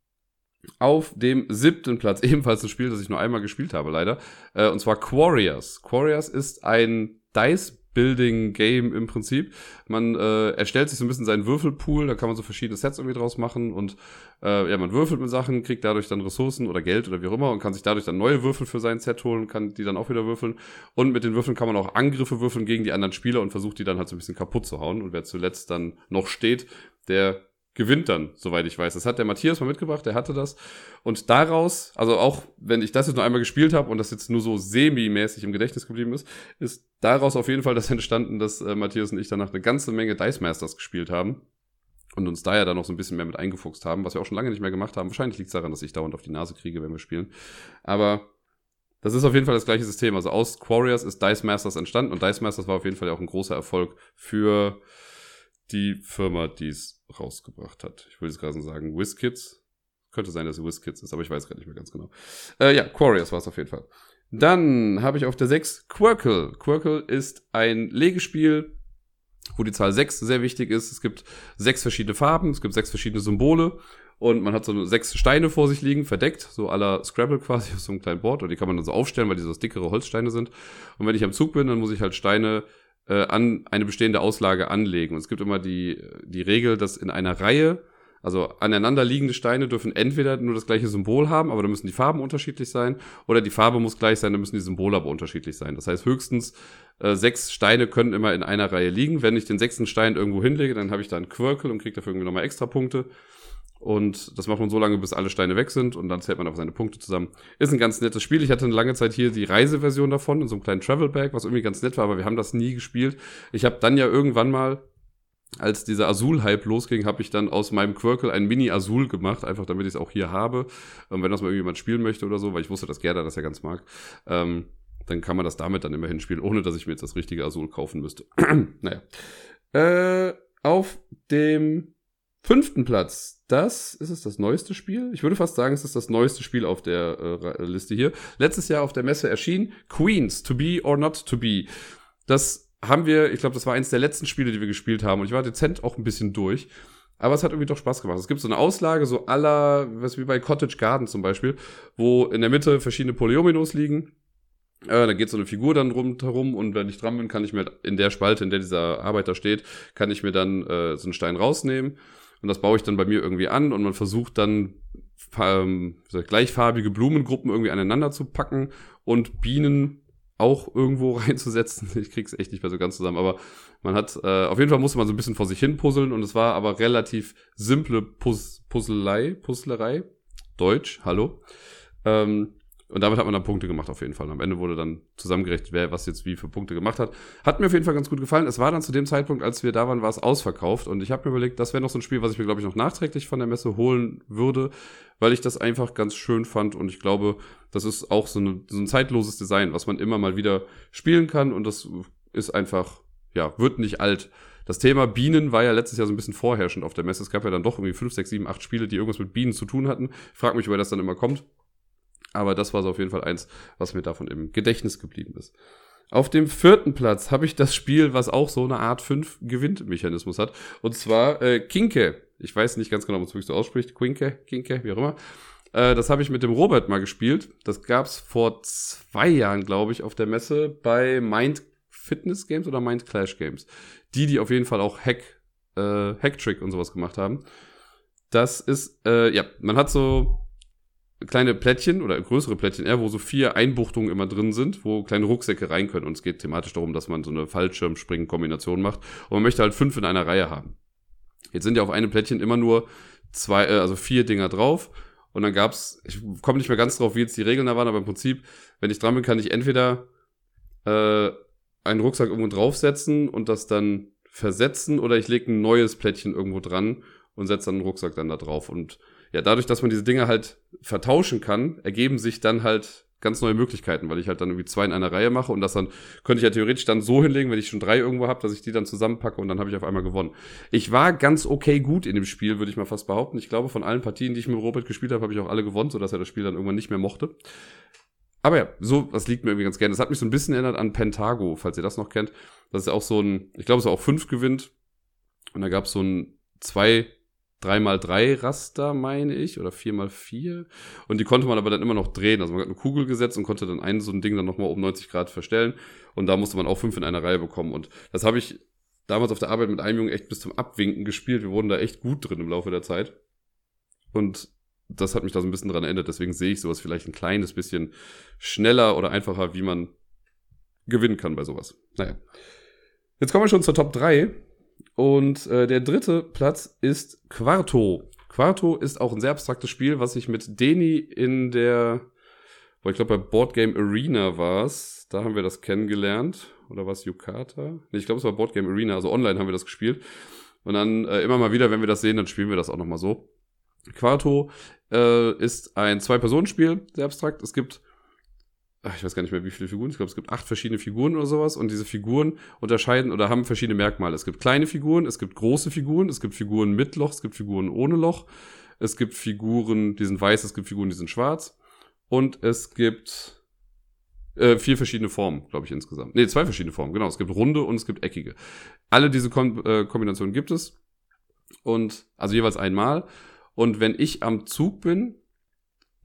Auf dem siebten Platz, ebenfalls ein Spiel, das ich nur einmal gespielt habe, leider, äh, und zwar Quarriors. Quarriors ist ein Dice Building-Game im Prinzip. Man äh, erstellt sich so ein bisschen seinen Würfelpool, da kann man so verschiedene Sets irgendwie draus machen und äh, ja, man würfelt mit Sachen, kriegt dadurch dann Ressourcen oder Geld oder wie auch immer und kann sich dadurch dann neue Würfel für sein Set holen, kann die dann auch wieder würfeln. Und mit den Würfeln kann man auch Angriffe würfeln gegen die anderen Spieler und versucht die dann halt so ein bisschen kaputt zu hauen. Und wer zuletzt dann noch steht, der gewinnt dann, soweit ich weiß. Das hat der Matthias mal mitgebracht, der hatte das. Und daraus, also auch wenn ich das jetzt nur einmal gespielt habe und das jetzt nur so semi-mäßig im Gedächtnis geblieben ist, ist daraus auf jeden Fall das entstanden, dass äh, Matthias und ich danach eine ganze Menge Dice Masters gespielt haben und uns da ja dann noch so ein bisschen mehr mit eingefuchst haben, was wir auch schon lange nicht mehr gemacht haben. Wahrscheinlich liegt es daran, dass ich dauernd auf die Nase kriege, wenn wir spielen. Aber das ist auf jeden Fall das gleiche System. Also aus Quarriors ist Dice Masters entstanden und Dice Masters war auf jeden Fall auch ein großer Erfolg für die Firma, die es rausgebracht hat. Ich will jetzt gerade sagen, WizKids. Könnte sein, dass sie WizKids ist, aber ich weiß gerade nicht mehr ganz genau. Äh, ja, Quarriors war es auf jeden Fall. Dann habe ich auf der 6 Quirkle. Quirkle ist ein Legespiel, wo die Zahl 6 sehr wichtig ist. Es gibt sechs verschiedene Farben, es gibt sechs verschiedene Symbole und man hat so sechs Steine vor sich liegen, verdeckt, so aller Scrabble quasi auf so einem kleinen Board und die kann man dann so aufstellen, weil die so dickere Holzsteine sind. Und wenn ich am Zug bin, dann muss ich halt Steine äh, an eine bestehende Auslage anlegen. Und es gibt immer die, die Regel, dass in einer Reihe, also aneinander liegende Steine dürfen entweder nur das gleiche Symbol haben, aber da müssen die Farben unterschiedlich sein, oder die Farbe muss gleich sein, da müssen die Symbole aber unterschiedlich sein. Das heißt, höchstens äh, sechs Steine können immer in einer Reihe liegen. Wenn ich den sechsten Stein irgendwo hinlege, dann habe ich da einen Quirkel und kriege dafür irgendwie nochmal extra Punkte. Und das macht man so lange, bis alle Steine weg sind und dann zählt man auf seine Punkte zusammen. Ist ein ganz nettes Spiel. Ich hatte eine lange Zeit hier die Reiseversion davon in so einem kleinen Travel Bag, was irgendwie ganz nett war, aber wir haben das nie gespielt. Ich habe dann ja irgendwann mal, als dieser Azul-Hype losging, habe ich dann aus meinem Quirkel ein Mini-Azul gemacht, einfach damit ich es auch hier habe. Und wenn das mal irgendjemand spielen möchte oder so, weil ich wusste, dass Gerda das ja ganz mag, ähm, dann kann man das damit dann immerhin spielen, ohne dass ich mir jetzt das richtige Azul kaufen müsste. naja. Äh, auf dem fünften Platz. Das ist es das neueste Spiel. Ich würde fast sagen, es ist das neueste Spiel auf der äh, Liste hier. Letztes Jahr auf der Messe erschien Queens, To Be or Not To Be. Das haben wir, ich glaube, das war eins der letzten Spiele, die wir gespielt haben. Und ich war dezent auch ein bisschen durch. Aber es hat irgendwie doch Spaß gemacht. Es gibt so eine Auslage, so aller, was wie bei Cottage Garden zum Beispiel, wo in der Mitte verschiedene Polyominos liegen. Äh, da geht so eine Figur dann rundherum und wenn ich dran bin, kann ich mir in der Spalte, in der dieser Arbeiter steht, kann ich mir dann äh, so einen Stein rausnehmen und das baue ich dann bei mir irgendwie an und man versucht dann ähm, gleichfarbige Blumengruppen irgendwie aneinander zu packen und Bienen auch irgendwo reinzusetzen. Ich krieg's echt nicht mehr so ganz zusammen, aber man hat, äh, auf jeden Fall musste man so ein bisschen vor sich hin puzzeln und es war aber relativ simple Puz Puzzlei, Puzzlerei. Deutsch, hallo. Ähm, und damit hat man dann Punkte gemacht auf jeden Fall. Am Ende wurde dann zusammengerechnet, wer was jetzt wie für Punkte gemacht hat. Hat mir auf jeden Fall ganz gut gefallen. Es war dann zu dem Zeitpunkt, als wir da waren, war es ausverkauft. Und ich habe mir überlegt, das wäre noch so ein Spiel, was ich mir, glaube ich, noch nachträglich von der Messe holen würde, weil ich das einfach ganz schön fand. Und ich glaube, das ist auch so, eine, so ein zeitloses Design, was man immer mal wieder spielen kann. Und das ist einfach, ja, wird nicht alt. Das Thema Bienen war ja letztes Jahr so ein bisschen vorherrschend auf der Messe. Es gab ja dann doch irgendwie fünf, sechs, sieben, acht Spiele, die irgendwas mit Bienen zu tun hatten. Ich frage mich, woher das dann immer kommt. Aber das war so auf jeden Fall eins, was mir davon im Gedächtnis geblieben ist. Auf dem vierten Platz habe ich das Spiel, was auch so eine Art 5 Gewinnt-Mechanismus hat. Und zwar äh, Kinke. Ich weiß nicht ganz genau, ob es wirklich so ausspricht. Quinke, Kinke, wie auch immer. Äh, das habe ich mit dem Robert mal gespielt. Das gab's vor zwei Jahren, glaube ich, auf der Messe bei Mind Fitness Games oder Mind Clash Games. Die, die auf jeden Fall auch Hack, äh, Hacktrick und sowas gemacht haben. Das ist, äh, ja, man hat so kleine Plättchen oder größere Plättchen eher, wo so vier Einbuchtungen immer drin sind, wo kleine Rucksäcke rein können. Und es geht thematisch darum, dass man so eine Fallschirmspringen-Kombination macht. Und man möchte halt fünf in einer Reihe haben. Jetzt sind ja auf einem Plättchen immer nur zwei, äh, also vier Dinger drauf. Und dann gab's, ich komme nicht mehr ganz drauf, wie jetzt die Regeln da waren, aber im Prinzip, wenn ich dran bin, kann ich entweder äh, einen Rucksack irgendwo draufsetzen und das dann versetzen oder ich lege ein neues Plättchen irgendwo dran und setze dann einen Rucksack dann da drauf. Und ja, dadurch, dass man diese Dinge halt vertauschen kann, ergeben sich dann halt ganz neue Möglichkeiten, weil ich halt dann irgendwie zwei in einer Reihe mache und das dann könnte ich ja theoretisch dann so hinlegen, wenn ich schon drei irgendwo habe, dass ich die dann zusammenpacke und dann habe ich auf einmal gewonnen. Ich war ganz okay gut in dem Spiel, würde ich mal fast behaupten. Ich glaube, von allen Partien, die ich mit Robert gespielt habe, habe ich auch alle gewonnen, sodass er das Spiel dann irgendwann nicht mehr mochte. Aber ja, so, das liegt mir irgendwie ganz gerne. Das hat mich so ein bisschen erinnert an Pentago, falls ihr das noch kennt. Das ist auch so ein, ich glaube, es war auch fünf gewinnt. Und da gab es so ein zwei 3x3 Raster, meine ich, oder 4x4. Und die konnte man aber dann immer noch drehen. Also man hat eine Kugel gesetzt und konnte dann ein so ein Ding dann nochmal um 90 Grad verstellen. Und da musste man auch fünf in einer Reihe bekommen. Und das habe ich damals auf der Arbeit mit einem Jungen echt bis zum Abwinken gespielt. Wir wurden da echt gut drin im Laufe der Zeit. Und das hat mich da so ein bisschen dran erinnert. Deswegen sehe ich sowas vielleicht ein kleines bisschen schneller oder einfacher, wie man gewinnen kann bei sowas. Naja. Jetzt kommen wir schon zur Top 3. Und äh, der dritte Platz ist Quarto. Quarto ist auch ein sehr abstraktes Spiel, was ich mit Deni in der, ich glaube bei Board Game Arena war es. Da haben wir das kennengelernt. Oder was Yukata? Nee, ich glaube es war Board Game Arena, also online haben wir das gespielt. Und dann äh, immer mal wieder, wenn wir das sehen, dann spielen wir das auch nochmal so. Quarto äh, ist ein Zwei-Personen-Spiel, sehr abstrakt. Es gibt ich weiß gar nicht mehr, wie viele Figuren. Ich glaube, es gibt acht verschiedene Figuren oder sowas. Und diese Figuren unterscheiden oder haben verschiedene Merkmale. Es gibt kleine Figuren, es gibt große Figuren, es gibt Figuren mit Loch, es gibt Figuren ohne Loch. Es gibt Figuren, die sind weiß, es gibt Figuren, die sind schwarz. Und es gibt äh, vier verschiedene Formen, glaube ich, insgesamt. Nee, zwei verschiedene Formen, genau. Es gibt runde und es gibt eckige. Alle diese Kom äh, Kombinationen gibt es. Und also jeweils einmal. Und wenn ich am Zug bin,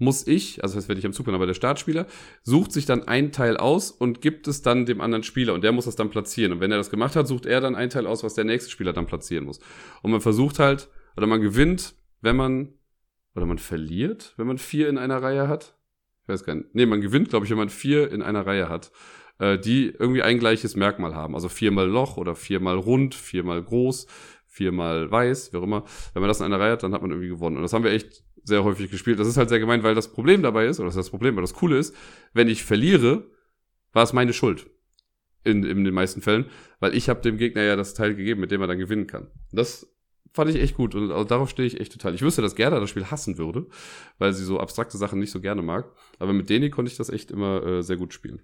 muss ich, also das heißt, wenn ich am Zug bin, aber der Startspieler, sucht sich dann ein Teil aus und gibt es dann dem anderen Spieler und der muss das dann platzieren. Und wenn er das gemacht hat, sucht er dann ein Teil aus, was der nächste Spieler dann platzieren muss. Und man versucht halt, oder man gewinnt, wenn man, oder man verliert, wenn man vier in einer Reihe hat. Ich weiß gar nicht. Nee, man gewinnt, glaube ich, wenn man vier in einer Reihe hat, äh, die irgendwie ein gleiches Merkmal haben. Also viermal Loch oder viermal rund, viermal groß, viermal weiß, wie auch immer. Wenn man das in einer Reihe hat, dann hat man irgendwie gewonnen. Und das haben wir echt sehr häufig gespielt. Das ist halt sehr gemein, weil das Problem dabei ist, oder das ist das Problem, weil das Coole ist, wenn ich verliere, war es meine Schuld. In, in den meisten Fällen, weil ich habe dem Gegner ja das Teil gegeben, mit dem er dann gewinnen kann. Das fand ich echt gut und also darauf stehe ich echt total. Ich wüsste, dass Gerda das Spiel hassen würde, weil sie so abstrakte Sachen nicht so gerne mag. Aber mit Deni konnte ich das echt immer äh, sehr gut spielen.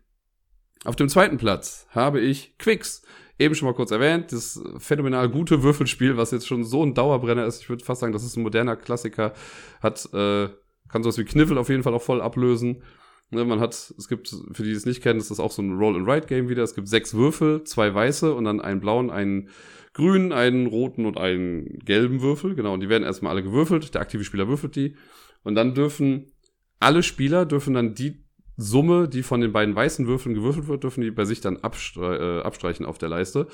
Auf dem zweiten Platz habe ich Quicks eben schon mal kurz erwähnt, das phänomenal gute Würfelspiel, was jetzt schon so ein Dauerbrenner ist. Ich würde fast sagen, das ist ein moderner Klassiker. Hat, äh, kann sowas wie Kniffel auf jeden Fall auch voll ablösen. Ne, man hat, es gibt, für die, die es nicht kennen, ist das auch so ein Roll-and-Ride-Game wieder. Es gibt sechs Würfel, zwei weiße und dann einen blauen, einen grünen, einen roten und einen gelben Würfel. Genau, und die werden erstmal alle gewürfelt. Der aktive Spieler würfelt die. Und dann dürfen alle Spieler dürfen dann die Summe, die von den beiden weißen Würfeln gewürfelt wird, dürfen die bei sich dann abstre äh, abstreichen auf der Leiste.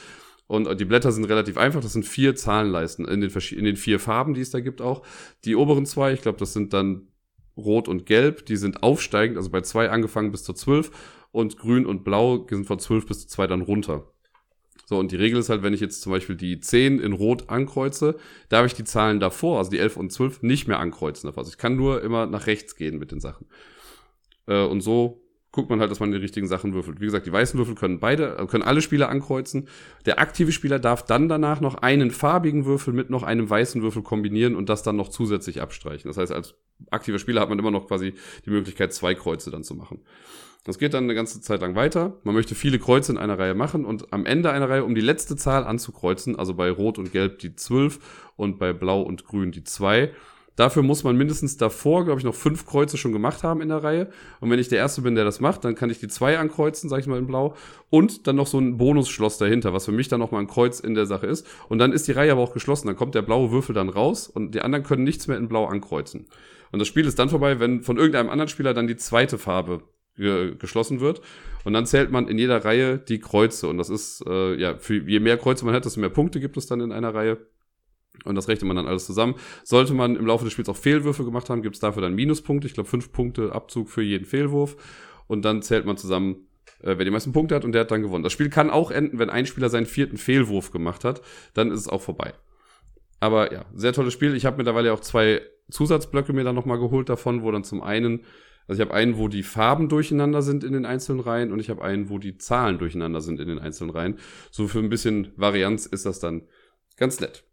Und die Blätter sind relativ einfach. Das sind vier Zahlenleisten in den, in den vier Farben, die es da gibt auch. Die oberen zwei, ich glaube, das sind dann Rot und Gelb, die sind aufsteigend, also bei zwei angefangen bis zur zwölf. Und Grün und Blau sind von zwölf bis zu zwei dann runter. So, und die Regel ist halt, wenn ich jetzt zum Beispiel die 10 in Rot ankreuze, darf ich die Zahlen davor, also die 11 und 12, nicht mehr ankreuzen. Also ich kann nur immer nach rechts gehen mit den Sachen. Äh, und so guckt man halt, dass man die richtigen Sachen würfelt. Wie gesagt, die weißen Würfel können beide, äh, können alle Spieler ankreuzen. Der aktive Spieler darf dann danach noch einen farbigen Würfel mit noch einem weißen Würfel kombinieren und das dann noch zusätzlich abstreichen. Das heißt, als aktiver Spieler hat man immer noch quasi die Möglichkeit, zwei Kreuze dann zu machen. Das geht dann eine ganze Zeit lang weiter. Man möchte viele Kreuze in einer Reihe machen und am Ende einer Reihe, um die letzte Zahl anzukreuzen, also bei Rot und Gelb die 12 und bei Blau und Grün die 2, Dafür muss man mindestens davor, glaube ich, noch fünf Kreuze schon gemacht haben in der Reihe. Und wenn ich der Erste bin, der das macht, dann kann ich die zwei ankreuzen, sage ich mal in Blau. Und dann noch so ein Bonusschloss dahinter, was für mich dann nochmal ein Kreuz in der Sache ist. Und dann ist die Reihe aber auch geschlossen. Dann kommt der blaue Würfel dann raus und die anderen können nichts mehr in Blau ankreuzen. Und das Spiel ist dann vorbei, wenn von irgendeinem anderen Spieler dann die zweite Farbe ge geschlossen wird. Und dann zählt man in jeder Reihe die Kreuze. Und das ist, äh, ja, für je mehr Kreuze man hat, desto mehr Punkte gibt es dann in einer Reihe. Und das rechnet man dann alles zusammen. Sollte man im Laufe des Spiels auch Fehlwürfe gemacht haben, gibt es dafür dann Minuspunkte. Ich glaube, fünf Punkte Abzug für jeden Fehlwurf. Und dann zählt man zusammen, äh, wer die meisten Punkte hat und der hat dann gewonnen. Das Spiel kann auch enden, wenn ein Spieler seinen vierten Fehlwurf gemacht hat. Dann ist es auch vorbei. Aber ja, sehr tolles Spiel. Ich habe mittlerweile auch zwei Zusatzblöcke mir dann nochmal geholt davon, wo dann zum einen, also ich habe einen, wo die Farben durcheinander sind in den einzelnen Reihen und ich habe einen, wo die Zahlen durcheinander sind in den einzelnen Reihen. So für ein bisschen Varianz ist das dann ganz nett.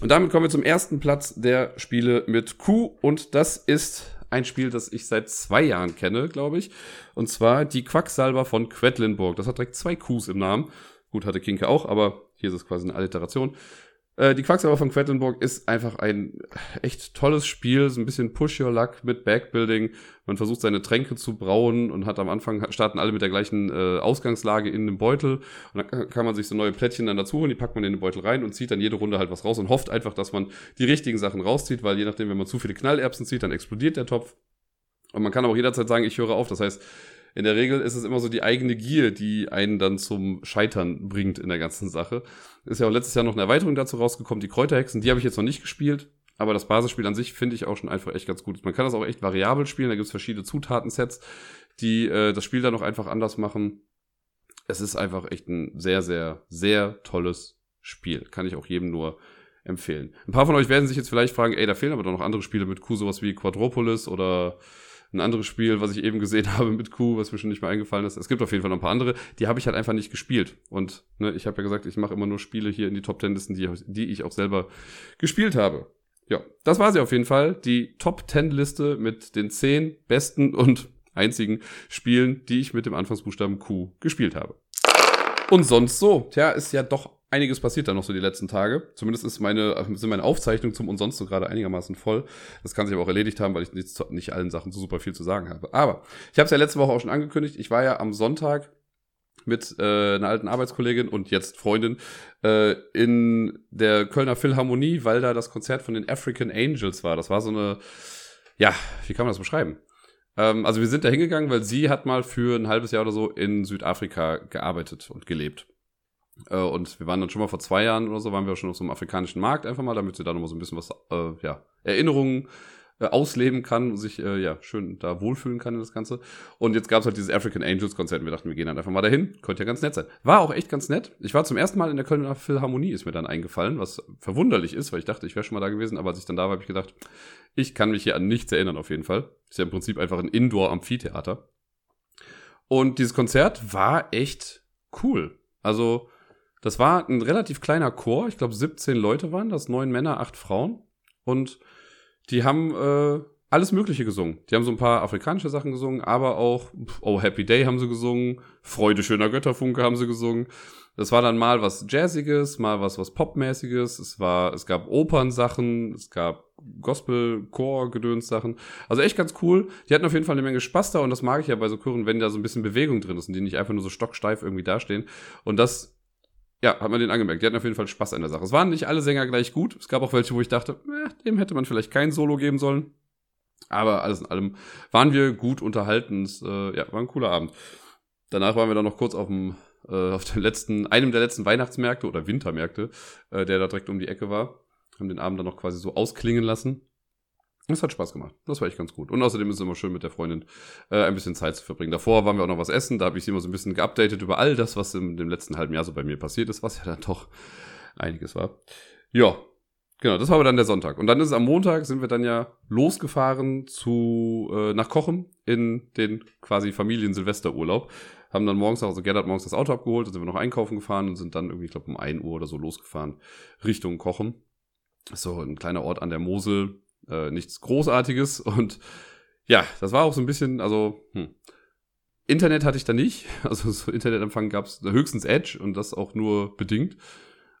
Und damit kommen wir zum ersten Platz der Spiele mit Q und das ist ein Spiel, das ich seit zwei Jahren kenne, glaube ich. Und zwar die Quacksalber von Quedlinburg. Das hat direkt zwei Qs im Namen. Gut, hatte Kinke auch, aber hier ist es quasi eine Alliteration. Äh, die Quacksalber von Quedlinburg ist einfach ein echt tolles Spiel, so ein bisschen Push Your Luck mit Backbuilding. Man versucht seine Tränke zu brauen und hat am Anfang starten alle mit der gleichen äh, Ausgangslage in dem Beutel und dann kann man sich so neue Plättchen dann dazu holen, die packt man in den Beutel rein und zieht dann jede Runde halt was raus und hofft einfach, dass man die richtigen Sachen rauszieht, weil je nachdem, wenn man zu viele Knallerbsen zieht, dann explodiert der Topf. Und man kann auch jederzeit sagen, ich höre auf. Das heißt, in der Regel ist es immer so die eigene Gier, die einen dann zum Scheitern bringt in der ganzen Sache. Ist ja auch letztes Jahr noch eine Erweiterung dazu rausgekommen, die Kräuterhexen, die habe ich jetzt noch nicht gespielt. Aber das Basisspiel an sich finde ich auch schon einfach echt ganz gut. Man kann das auch echt variabel spielen, da gibt es verschiedene Zutatensets, die äh, das Spiel dann noch einfach anders machen. Es ist einfach echt ein sehr, sehr, sehr tolles Spiel. Kann ich auch jedem nur empfehlen. Ein paar von euch werden sich jetzt vielleicht fragen, ey, da fehlen aber doch noch andere Spiele mit Q, sowas wie Quadropolis oder ein anderes Spiel, was ich eben gesehen habe mit Q, was mir schon nicht mehr eingefallen ist. Es gibt auf jeden Fall noch ein paar andere, die habe ich halt einfach nicht gespielt. Und ne, ich habe ja gesagt, ich mache immer nur Spiele hier in die Top Ten Listen, die, die ich auch selber gespielt habe. Ja, das war sie auf jeden Fall. Die Top Ten Liste mit den zehn besten und einzigen Spielen, die ich mit dem Anfangsbuchstaben Q gespielt habe. Und sonst so. Tja, ist ja doch einiges passiert da noch so die letzten Tage. Zumindest ist meine, sind meine Aufzeichnungen zum und so gerade einigermaßen voll. Das kann sich aber auch erledigt haben, weil ich nicht, nicht allen Sachen so super viel zu sagen habe. Aber ich habe es ja letzte Woche auch schon angekündigt. Ich war ja am Sonntag mit äh, einer alten Arbeitskollegin und jetzt Freundin äh, in der Kölner Philharmonie, weil da das Konzert von den African Angels war. Das war so eine, ja, wie kann man das beschreiben? Ähm, also wir sind da hingegangen, weil sie hat mal für ein halbes Jahr oder so in Südafrika gearbeitet und gelebt. Äh, und wir waren dann schon mal vor zwei Jahren oder so, waren wir schon auf so einem afrikanischen Markt einfach mal, damit sie da nochmal so ein bisschen was, äh, ja, Erinnerungen äh, ausleben kann und sich äh, ja schön da wohlfühlen kann in das Ganze. Und jetzt gab es halt dieses African Angels Konzert und wir dachten, wir gehen dann einfach mal dahin. Könnte ja ganz nett sein. War auch echt ganz nett. Ich war zum ersten Mal in der Kölner Philharmonie, ist mir dann eingefallen, was verwunderlich ist, weil ich dachte, ich wäre schon mal da gewesen, aber als ich dann da war, habe ich gedacht, ich kann mich hier an nichts erinnern auf jeden Fall. Ist ja im Prinzip einfach ein Indoor-Amphitheater. Und dieses Konzert war echt cool. Also, das war ein relativ kleiner Chor. Ich glaube, 17 Leute waren das, neun Männer, acht Frauen. Und die haben äh, alles Mögliche gesungen. Die haben so ein paar afrikanische Sachen gesungen, aber auch Oh Happy Day haben sie gesungen, Freude schöner Götterfunke haben sie gesungen. Das war dann mal was Jazziges, mal was was Popmäßiges. Es war, es gab Opernsachen, es gab Gospel, Chor, Gedöns-Sachen. Also echt ganz cool. Die hatten auf jeden Fall eine Menge Spaß da und das mag ich ja bei so Chören, wenn da so ein bisschen Bewegung drin ist und die nicht einfach nur so stocksteif irgendwie dastehen. Und das ja, hat man den angemerkt. Die hatten auf jeden Fall Spaß an der Sache. Es waren nicht alle Sänger gleich gut. Es gab auch welche, wo ich dachte, eh, dem hätte man vielleicht kein Solo geben sollen. Aber alles in allem waren wir gut unterhalten. Es, äh, ja, war ein cooler Abend. Danach waren wir dann noch kurz auf dem, äh, auf dem letzten, einem der letzten Weihnachtsmärkte oder Wintermärkte, äh, der da direkt um die Ecke war. Haben den Abend dann noch quasi so ausklingen lassen. Das hat Spaß gemacht. Das war echt ganz gut. Und außerdem ist es immer schön, mit der Freundin äh, ein bisschen Zeit zu verbringen. Davor waren wir auch noch was essen. Da habe ich sie immer so ein bisschen geupdatet über all das, was in dem letzten halben Jahr so bei mir passiert ist, was ja dann doch einiges war. Ja, genau, das war aber dann der Sonntag. Und dann ist es am Montag, sind wir dann ja losgefahren zu äh, nach Kochen in den quasi Familien-Silvesterurlaub. Haben dann morgens, also Gerd hat morgens das Auto abgeholt, dann sind wir noch einkaufen gefahren und sind dann irgendwie, ich glaube, um 1 Uhr oder so losgefahren Richtung Kochen. So ein kleiner Ort an der Mosel, äh, nichts Großartiges. Und ja, das war auch so ein bisschen, also, hm. Internet hatte ich da nicht. Also so Internetempfang gab es höchstens Edge und das auch nur bedingt.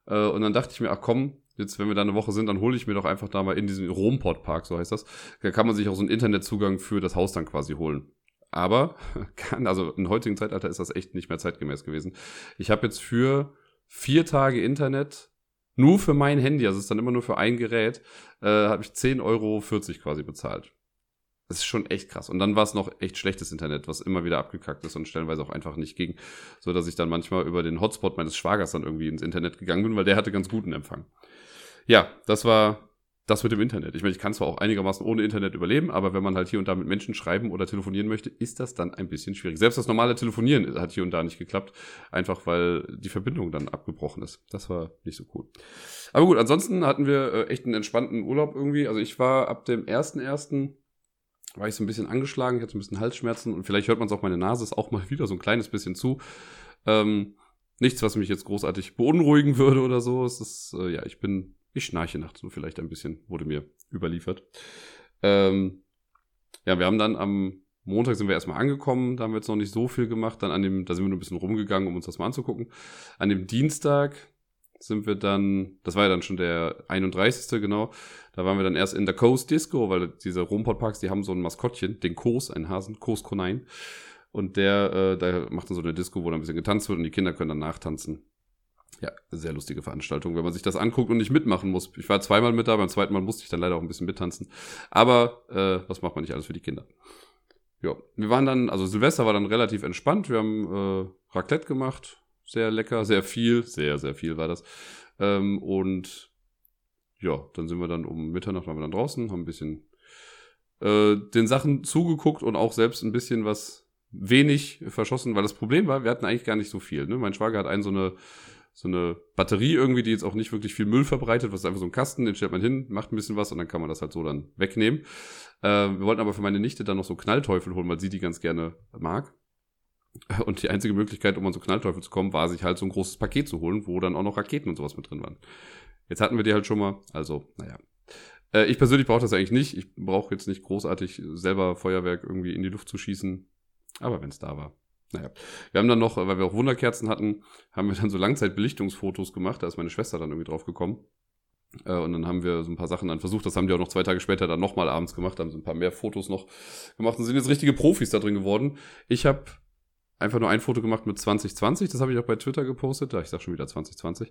Äh, und dann dachte ich mir, ach komm, jetzt wenn wir da eine Woche sind, dann hole ich mir doch einfach da mal in diesem Romport Park, so heißt das. Da kann man sich auch so einen Internetzugang für das Haus dann quasi holen. Aber kann, also im heutigen Zeitalter ist das echt nicht mehr zeitgemäß gewesen. Ich habe jetzt für vier Tage Internet nur für mein Handy, also es ist dann immer nur für ein Gerät, äh, habe ich 10,40 Euro quasi bezahlt. Das ist schon echt krass. Und dann war es noch echt schlechtes Internet, was immer wieder abgekackt ist und stellenweise auch einfach nicht ging. So dass ich dann manchmal über den Hotspot meines Schwagers dann irgendwie ins Internet gegangen bin, weil der hatte ganz guten Empfang. ja, das war das mit dem Internet. Ich meine, ich kann zwar auch einigermaßen ohne Internet überleben, aber wenn man halt hier und da mit Menschen schreiben oder telefonieren möchte, ist das dann ein bisschen schwierig. Selbst das normale Telefonieren hat hier und da nicht geklappt, einfach weil die Verbindung dann abgebrochen ist. Das war nicht so cool. Aber gut, ansonsten hatten wir äh, echt einen entspannten Urlaub irgendwie. Also ich war ab dem 1.1. war ich so ein bisschen angeschlagen, ich hatte so ein bisschen Halsschmerzen und vielleicht hört man es auch, meine Nase ist auch mal wieder so ein kleines bisschen zu. Ähm, nichts, was mich jetzt großartig beunruhigen würde oder so. Es ist, äh, ja, ich bin ich schnarche nachts so vielleicht ein bisschen, wurde mir überliefert. Ähm, ja, wir haben dann am Montag sind wir erstmal angekommen, da haben wir jetzt noch nicht so viel gemacht. Dann an dem, da sind wir nur ein bisschen rumgegangen, um uns das mal anzugucken. An dem Dienstag sind wir dann, das war ja dann schon der 31. genau, da waren wir dann erst in der Coast Disco, weil diese Rumport die haben so ein Maskottchen, den Kos, einen Hasen, Kos Konein. Und der, äh, der macht dann so eine Disco, wo dann ein bisschen getanzt wird und die Kinder können dann nachtanzen. Ja, sehr lustige Veranstaltung, wenn man sich das anguckt und nicht mitmachen muss. Ich war zweimal mit da, beim zweiten Mal musste ich dann leider auch ein bisschen mittanzen. Aber äh, was macht man nicht alles für die Kinder? Ja, wir waren dann, also Silvester war dann relativ entspannt. Wir haben äh, Raclette gemacht, sehr lecker, sehr viel, sehr, sehr viel war das. Ähm, und ja, dann sind wir dann um Mitternacht waren wir dann draußen, haben ein bisschen äh, den Sachen zugeguckt und auch selbst ein bisschen was wenig verschossen, weil das Problem war, wir hatten eigentlich gar nicht so viel. Ne? Mein Schwager hat einen so eine so eine Batterie irgendwie, die jetzt auch nicht wirklich viel Müll verbreitet, was ist einfach so ein Kasten, den stellt man hin, macht ein bisschen was und dann kann man das halt so dann wegnehmen. Äh, wir wollten aber für meine Nichte dann noch so Knallteufel holen, weil sie die ganz gerne mag. Und die einzige Möglichkeit, um an so Knallteufel zu kommen, war, sich halt so ein großes Paket zu holen, wo dann auch noch Raketen und sowas mit drin waren. Jetzt hatten wir die halt schon mal, also, naja. Äh, ich persönlich brauche das eigentlich nicht. Ich brauche jetzt nicht großartig selber Feuerwerk irgendwie in die Luft zu schießen. Aber wenn es da war, naja, wir haben dann noch, weil wir auch Wunderkerzen hatten, haben wir dann so Langzeitbelichtungsfotos gemacht. Da ist meine Schwester dann irgendwie drauf gekommen. Äh, und dann haben wir so ein paar Sachen dann versucht. Das haben die auch noch zwei Tage später dann nochmal abends gemacht. Haben so ein paar mehr Fotos noch gemacht und sind jetzt richtige Profis da drin geworden. Ich habe einfach nur ein Foto gemacht mit 2020. Das habe ich auch bei Twitter gepostet. Ich sag schon wieder 2020.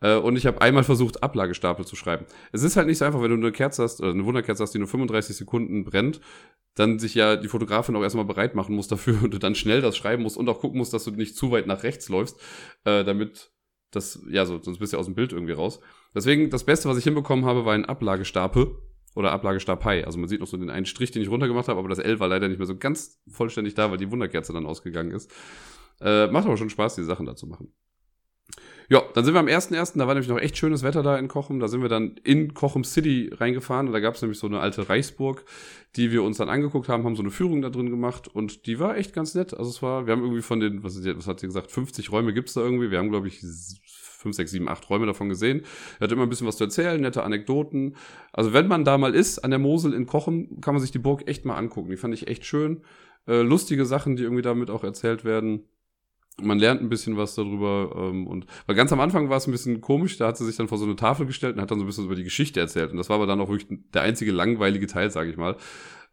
Äh, und ich habe einmal versucht, Ablagestapel zu schreiben. Es ist halt nicht so einfach, wenn du eine Kerze hast, oder eine Wunderkerze hast, die nur 35 Sekunden brennt, dann sich ja die Fotografin auch erstmal bereit machen muss dafür und du dann schnell das schreiben musst und auch gucken musst, dass du nicht zu weit nach rechts läufst, äh, damit das, ja, so, sonst bist du aus dem Bild irgendwie raus. Deswegen, das Beste, was ich hinbekommen habe, war ein Ablagestapel oder Ablagestapel. Also man sieht noch so den einen Strich, den ich runtergemacht habe, aber das L war leider nicht mehr so ganz vollständig da, weil die Wunderkerze dann ausgegangen ist. Äh, macht aber schon Spaß, die Sachen da zu machen. Ja, dann sind wir am 1.1., da war nämlich noch echt schönes Wetter da in Kochem. Da sind wir dann in Kochem City reingefahren und da gab es nämlich so eine alte Reichsburg, die wir uns dann angeguckt haben, haben so eine Führung da drin gemacht und die war echt ganz nett. Also es war, wir haben irgendwie von den, was, was hat sie gesagt, 50 Räume gibt's da irgendwie. Wir haben, glaube ich, 5, 6, 7, 8 Räume davon gesehen. Er hat immer ein bisschen was zu erzählen, nette Anekdoten. Also wenn man da mal ist, an der Mosel in Kochem, kann man sich die Burg echt mal angucken. Die fand ich echt schön. Äh, lustige Sachen, die irgendwie damit auch erzählt werden man lernt ein bisschen was darüber ähm, und weil ganz am Anfang war es ein bisschen komisch, da hat sie sich dann vor so eine Tafel gestellt und hat dann so ein bisschen über die Geschichte erzählt und das war aber dann auch wirklich der einzige langweilige Teil, sage ich mal.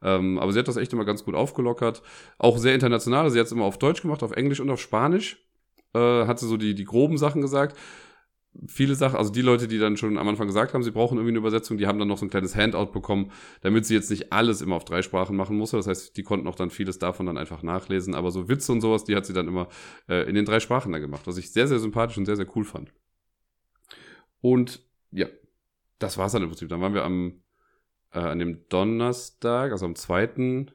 Ähm, aber sie hat das echt immer ganz gut aufgelockert, auch sehr international. Sie hat es immer auf Deutsch gemacht, auf Englisch und auf Spanisch. Äh, hat sie so die die groben Sachen gesagt viele Sachen, also die Leute, die dann schon am Anfang gesagt haben, sie brauchen irgendwie eine Übersetzung, die haben dann noch so ein kleines Handout bekommen, damit sie jetzt nicht alles immer auf drei Sprachen machen musste. Das heißt, die konnten auch dann vieles davon dann einfach nachlesen. Aber so Witze und sowas, die hat sie dann immer äh, in den drei Sprachen dann gemacht, was ich sehr, sehr sympathisch und sehr, sehr cool fand. Und ja, das war's dann im Prinzip. Dann waren wir am äh, an dem Donnerstag, also am zweiten,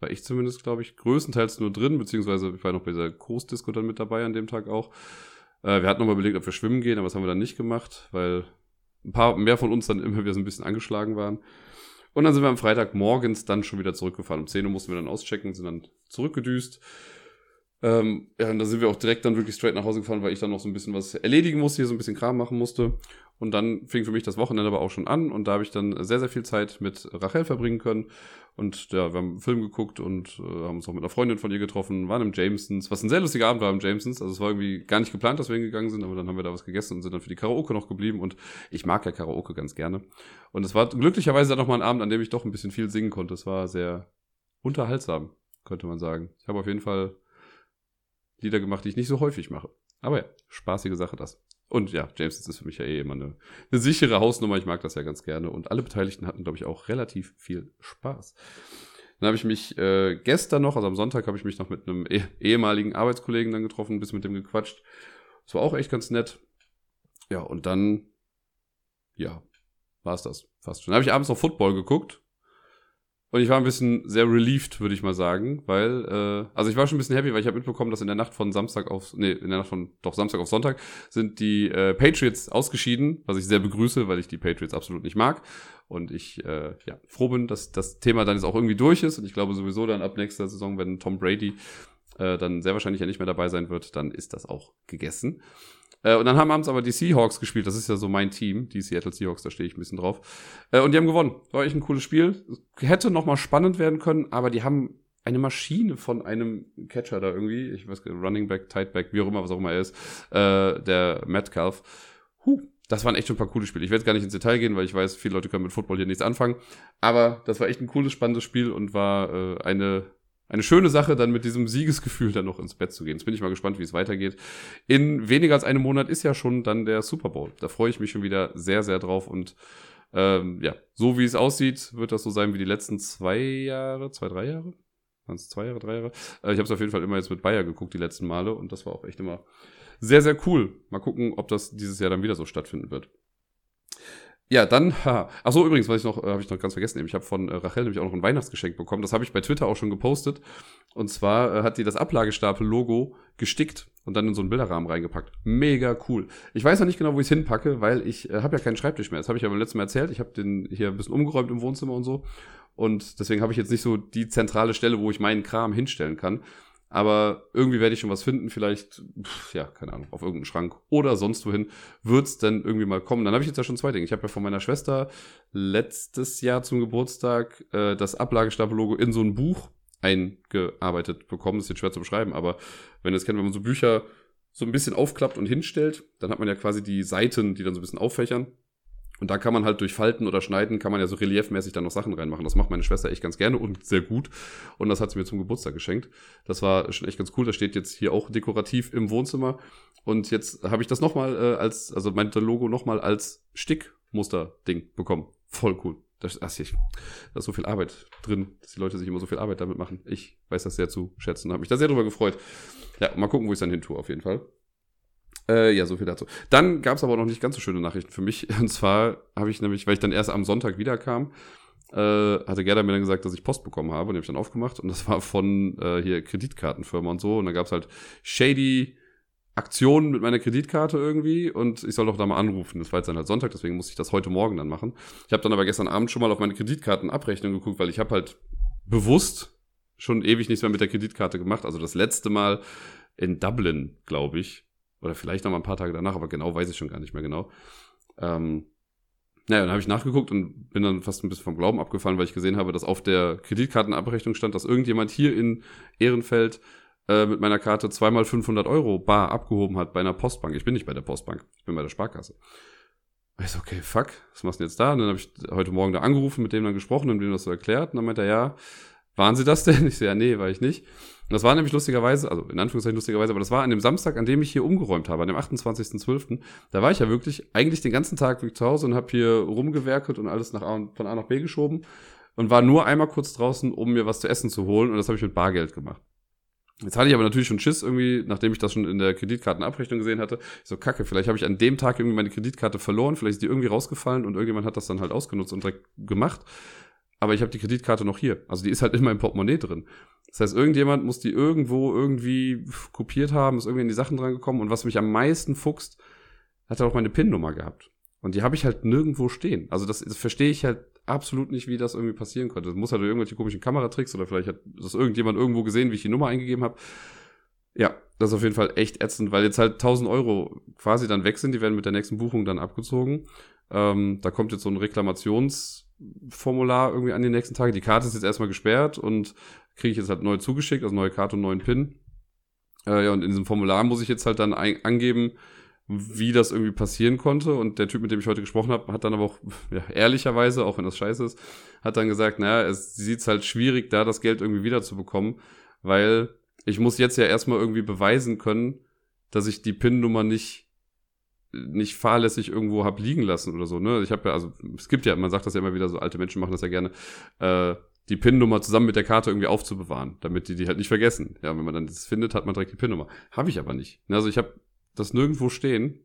war ich zumindest, glaube ich, größtenteils nur drin, beziehungsweise ich war noch bei dieser Coast-Disco dann mit dabei an dem Tag auch. Äh, wir hatten noch mal überlegt, ob wir schwimmen gehen, aber das haben wir dann nicht gemacht, weil ein paar mehr von uns dann immer wieder so ein bisschen angeschlagen waren. Und dann sind wir am Freitag morgens dann schon wieder zurückgefahren. Um 10 Uhr mussten wir dann auschecken, sind dann zurückgedüst. Ähm, ja, und da sind wir auch direkt dann wirklich straight nach Hause gefahren, weil ich dann noch so ein bisschen was erledigen musste, hier so ein bisschen Kram machen musste. Und dann fing für mich das Wochenende aber auch schon an und da habe ich dann sehr, sehr viel Zeit mit Rachel verbringen können. Und ja, wir haben einen Film geguckt und äh, haben uns auch mit einer Freundin von ihr getroffen, waren im Jamesons, was ein sehr lustiger Abend war im Jamesons. Also es war irgendwie gar nicht geplant, dass wir hingegangen sind, aber dann haben wir da was gegessen und sind dann für die Karaoke noch geblieben. Und ich mag ja Karaoke ganz gerne. Und es war glücklicherweise dann nochmal ein Abend, an dem ich doch ein bisschen viel singen konnte. Es war sehr unterhaltsam, könnte man sagen. Ich habe auf jeden Fall Lieder gemacht, die ich nicht so häufig mache. Aber ja, spaßige Sache das. Und ja, James ist für mich ja eh immer eine, eine sichere Hausnummer. Ich mag das ja ganz gerne. Und alle Beteiligten hatten, glaube ich, auch relativ viel Spaß. Dann habe ich mich äh, gestern noch, also am Sonntag, habe ich mich noch mit einem eh ehemaligen Arbeitskollegen dann getroffen, bis mit dem gequatscht. Das war auch echt ganz nett. Ja, und dann, ja, war es das fast schon. Dann habe ich abends noch Football geguckt und ich war ein bisschen sehr relieved, würde ich mal sagen, weil, äh, also ich war schon ein bisschen happy, weil ich habe mitbekommen, dass in der Nacht von Samstag auf, nee, in der Nacht von, doch Samstag auf Sonntag sind die äh, Patriots ausgeschieden, was ich sehr begrüße, weil ich die Patriots absolut nicht mag. Und ich, äh, ja, froh bin, dass das Thema dann jetzt auch irgendwie durch ist. Und ich glaube sowieso dann ab nächster Saison, wenn Tom Brady äh, dann sehr wahrscheinlich ja nicht mehr dabei sein wird, dann ist das auch gegessen. Äh, und dann haben abends aber die Seahawks gespielt. Das ist ja so mein Team, die Seattle Seahawks, da stehe ich ein bisschen drauf. Äh, und die haben gewonnen. War echt ein cooles Spiel. Hätte noch mal spannend werden können, aber die haben eine Maschine von einem Catcher da irgendwie, ich weiß gar Running Back, Tight Back, wie auch immer, was auch immer er ist, äh, der Metcalf. Huh, das waren echt schon ein paar coole Spiele. Ich werde gar nicht ins Detail gehen, weil ich weiß, viele Leute können mit Football hier nichts anfangen. Aber das war echt ein cooles, spannendes Spiel und war äh, eine eine schöne Sache, dann mit diesem Siegesgefühl dann noch ins Bett zu gehen. Jetzt bin ich mal gespannt, wie es weitergeht. In weniger als einem Monat ist ja schon dann der Super Bowl. Da freue ich mich schon wieder sehr, sehr drauf. Und ähm, ja, so wie es aussieht, wird das so sein wie die letzten zwei Jahre, zwei, drei Jahre? Waren es zwei Jahre, drei Jahre? Äh, ich habe es auf jeden Fall immer jetzt mit Bayer geguckt, die letzten Male. Und das war auch echt immer sehr, sehr cool. Mal gucken, ob das dieses Jahr dann wieder so stattfinden wird. Ja, dann, ha. ach so übrigens, was ich noch, äh, habe ich noch ganz vergessen, ich habe von äh, Rachel nämlich auch noch ein Weihnachtsgeschenk bekommen. Das habe ich bei Twitter auch schon gepostet. Und zwar äh, hat die das Ablagestapel-Logo gestickt und dann in so einen Bilderrahmen reingepackt. Mega cool. Ich weiß noch nicht genau, wo ich es hinpacke, weil ich äh, habe ja keinen Schreibtisch mehr. Das habe ich ja beim letzten Mal erzählt. Ich habe den hier ein bisschen umgeräumt im Wohnzimmer und so. Und deswegen habe ich jetzt nicht so die zentrale Stelle, wo ich meinen Kram hinstellen kann. Aber irgendwie werde ich schon was finden, vielleicht, pff, ja, keine Ahnung, auf irgendeinen Schrank oder sonst wohin wird es dann irgendwie mal kommen. Dann habe ich jetzt ja schon zwei Dinge. Ich habe ja von meiner Schwester letztes Jahr zum Geburtstag äh, das Ablagestapel-Logo in so ein Buch eingearbeitet bekommen. Das ist jetzt schwer zu beschreiben, aber wenn ihr es kennt, wenn man so Bücher so ein bisschen aufklappt und hinstellt, dann hat man ja quasi die Seiten, die dann so ein bisschen auffächern. Und da kann man halt durch Falten oder Schneiden, kann man ja so reliefmäßig dann noch Sachen reinmachen. Das macht meine Schwester echt ganz gerne und sehr gut. Und das hat sie mir zum Geburtstag geschenkt. Das war schon echt ganz cool. Das steht jetzt hier auch dekorativ im Wohnzimmer. Und jetzt habe ich das nochmal äh, als, also mein Logo nochmal als Stickmuster-Ding bekommen. Voll cool. Das, ach, ich, da ist so viel Arbeit drin, dass die Leute sich immer so viel Arbeit damit machen. Ich weiß das sehr zu schätzen, habe mich da sehr drüber gefreut. Ja, mal gucken, wo ich es dann hin tue, auf jeden Fall. Äh, ja, so viel dazu. Dann gab es aber noch nicht ganz so schöne Nachrichten für mich. Und zwar habe ich nämlich, weil ich dann erst am Sonntag wiederkam, äh, hatte Gerda mir dann gesagt, dass ich Post bekommen habe und die habe ich dann aufgemacht und das war von äh, hier Kreditkartenfirma und so und dann gab es halt shady Aktionen mit meiner Kreditkarte irgendwie und ich soll doch da mal anrufen. Das war jetzt dann halt Sonntag, deswegen muss ich das heute Morgen dann machen. Ich habe dann aber gestern Abend schon mal auf meine Kreditkartenabrechnung geguckt, weil ich habe halt bewusst schon ewig nichts mehr mit der Kreditkarte gemacht. Also das letzte Mal in Dublin, glaube ich, oder vielleicht noch mal ein paar Tage danach, aber genau weiß ich schon gar nicht mehr genau. Ähm, naja, dann habe ich nachgeguckt und bin dann fast ein bisschen vom Glauben abgefallen, weil ich gesehen habe, dass auf der Kreditkartenabrechnung stand, dass irgendjemand hier in Ehrenfeld äh, mit meiner Karte zweimal 500 Euro bar abgehoben hat bei einer Postbank. Ich bin nicht bei der Postbank, ich bin bei der Sparkasse. Ich so, okay, fuck, was machst du denn jetzt da? Und dann habe ich heute Morgen da angerufen, mit dem dann gesprochen und dem das so erklärt. Und dann meinte er, ja, waren Sie das denn? Ich so, ja, nee, war ich nicht. Und das war nämlich lustigerweise, also in Anführungszeichen lustigerweise, aber das war an dem Samstag, an dem ich hier umgeräumt habe, an dem 28.12. Da war ich ja wirklich eigentlich den ganzen Tag zu Hause und habe hier rumgewerkelt und alles nach A, von A nach B geschoben und war nur einmal kurz draußen, um mir was zu essen zu holen und das habe ich mit Bargeld gemacht. Jetzt hatte ich aber natürlich schon Schiss irgendwie, nachdem ich das schon in der Kreditkartenabrechnung gesehen hatte. Ich so, kacke, vielleicht habe ich an dem Tag irgendwie meine Kreditkarte verloren, vielleicht ist die irgendwie rausgefallen und irgendjemand hat das dann halt ausgenutzt und direkt gemacht aber ich habe die Kreditkarte noch hier. Also die ist halt in meinem Portemonnaie drin. Das heißt, irgendjemand muss die irgendwo irgendwie kopiert haben, ist irgendwie in die Sachen dran gekommen. Und was mich am meisten fuchst, hat er auch meine PIN-Nummer gehabt. Und die habe ich halt nirgendwo stehen. Also das, das verstehe ich halt absolut nicht, wie das irgendwie passieren konnte. Das muss halt irgendwelche komischen Kameratricks oder vielleicht hat das irgendjemand irgendwo gesehen, wie ich die Nummer eingegeben habe. Ja, das ist auf jeden Fall echt ätzend, weil jetzt halt 1000 Euro quasi dann weg sind. Die werden mit der nächsten Buchung dann abgezogen. Ähm, da kommt jetzt so ein Reklamations- Formular irgendwie an die nächsten Tage. Die Karte ist jetzt erstmal gesperrt und kriege ich jetzt halt neu zugeschickt, also neue Karte und neuen PIN. Äh, ja, und in diesem Formular muss ich jetzt halt dann angeben, wie das irgendwie passieren konnte. Und der Typ, mit dem ich heute gesprochen habe, hat dann aber auch, ja, ehrlicherweise, auch wenn das scheiße ist, hat dann gesagt, naja, es sieht halt schwierig, da das Geld irgendwie wiederzubekommen, weil ich muss jetzt ja erstmal irgendwie beweisen können, dass ich die PIN-Nummer nicht nicht fahrlässig irgendwo hab liegen lassen oder so. Ne? Ich habe ja, also es gibt ja, man sagt das ja immer wieder, so alte Menschen machen das ja gerne, äh, die PIN-Nummer zusammen mit der Karte irgendwie aufzubewahren, damit die die halt nicht vergessen. Ja, wenn man dann das findet, hat man direkt die PIN-Nummer. Habe ich aber nicht. Also ich habe das nirgendwo stehen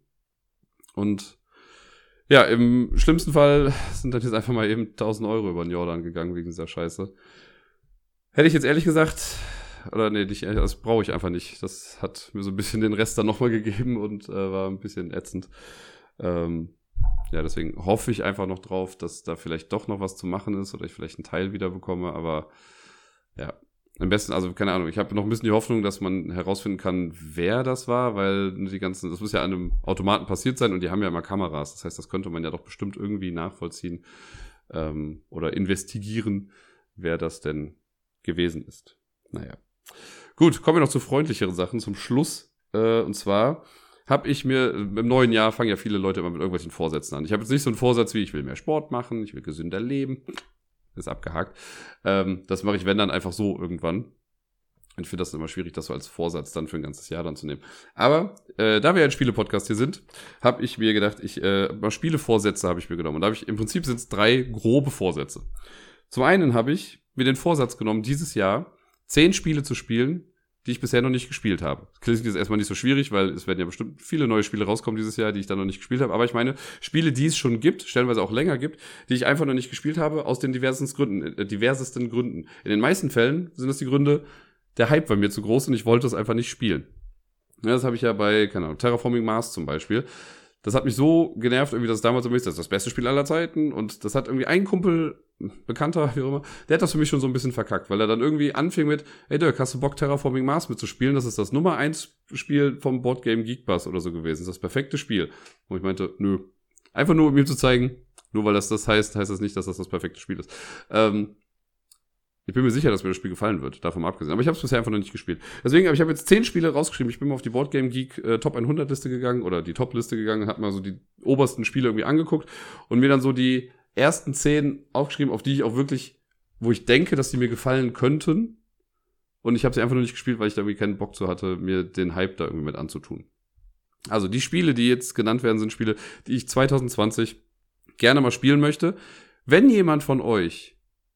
und Ja, im schlimmsten Fall sind dann jetzt einfach mal eben 1000 Euro über den Jordan gegangen wegen dieser Scheiße. Hätte ich jetzt ehrlich gesagt, oder nee, nicht ehrlich, das brauche ich einfach nicht. Das hat mir so ein bisschen den Rest dann nochmal gegeben und äh, war ein bisschen ätzend. Ähm, ja, deswegen hoffe ich einfach noch drauf, dass da vielleicht doch noch was zu machen ist oder ich vielleicht einen Teil wieder bekomme, aber ja, am besten, also keine Ahnung, ich habe noch ein bisschen die Hoffnung, dass man herausfinden kann, wer das war, weil die ganzen, das muss ja an einem Automaten passiert sein und die haben ja immer Kameras. Das heißt, das könnte man ja doch bestimmt irgendwie nachvollziehen ähm, oder investigieren, wer das denn gewesen ist. Naja. Gut, kommen wir noch zu freundlicheren Sachen zum Schluss. Äh, und zwar habe ich mir, im neuen Jahr fangen ja viele Leute immer mit irgendwelchen Vorsätzen an. Ich habe jetzt nicht so einen Vorsatz wie, ich will mehr Sport machen, ich will gesünder leben ist abgehakt. Ähm, das mache ich, wenn dann, einfach so irgendwann. Ich finde das immer schwierig, das so als Vorsatz dann für ein ganzes Jahr dann zu nehmen. Aber äh, da wir ein Spiele-Podcast hier sind, habe ich mir gedacht, ich äh, mal Spiele-Vorsätze habe ich mir genommen. Und da habe ich im Prinzip sind es drei grobe Vorsätze. Zum einen habe ich mir den Vorsatz genommen, dieses Jahr zehn Spiele zu spielen, die ich bisher noch nicht gespielt habe. Das klingt jetzt erstmal nicht so schwierig, weil es werden ja bestimmt viele neue Spiele rauskommen dieses Jahr, die ich dann noch nicht gespielt habe. Aber ich meine, Spiele, die es schon gibt, stellenweise auch länger gibt, die ich einfach noch nicht gespielt habe, aus den diversesten Gründen, äh, diversesten Gründen. In den meisten Fällen sind das die Gründe, der Hype war mir zu groß und ich wollte es einfach nicht spielen. Ja, das habe ich ja bei, keine Ahnung, Terraforming Mars zum Beispiel das hat mich so genervt, irgendwie, dass es damals so ist, das ist das beste Spiel aller Zeiten. Und das hat irgendwie ein Kumpel, Bekannter, wie auch immer, der hat das für mich schon so ein bisschen verkackt, weil er dann irgendwie anfing mit, hey Dirk, hast du Bock, Terraforming Mars mitzuspielen? Das ist das Nummer eins Spiel vom Boardgame Geekbus oder so gewesen. Das ist das perfekte Spiel. Und ich meinte, nö. Einfach nur, um ihm zu zeigen, nur weil das das heißt, heißt das nicht, dass das das perfekte Spiel ist. Ähm, ich bin mir sicher, dass mir das Spiel gefallen wird, davon abgesehen. Aber ich habe es bisher einfach noch nicht gespielt. Deswegen, aber ich habe jetzt zehn Spiele rausgeschrieben. Ich bin mal auf die Boardgame Geek äh, Top 100 Liste gegangen oder die Top Liste gegangen, habe mal so die obersten Spiele irgendwie angeguckt und mir dann so die ersten zehn aufgeschrieben, auf die ich auch wirklich, wo ich denke, dass die mir gefallen könnten. Und ich habe sie einfach noch nicht gespielt, weil ich da irgendwie keinen Bock zu hatte, mir den Hype da irgendwie mit anzutun. Also die Spiele, die jetzt genannt werden, sind Spiele, die ich 2020 gerne mal spielen möchte. Wenn jemand von euch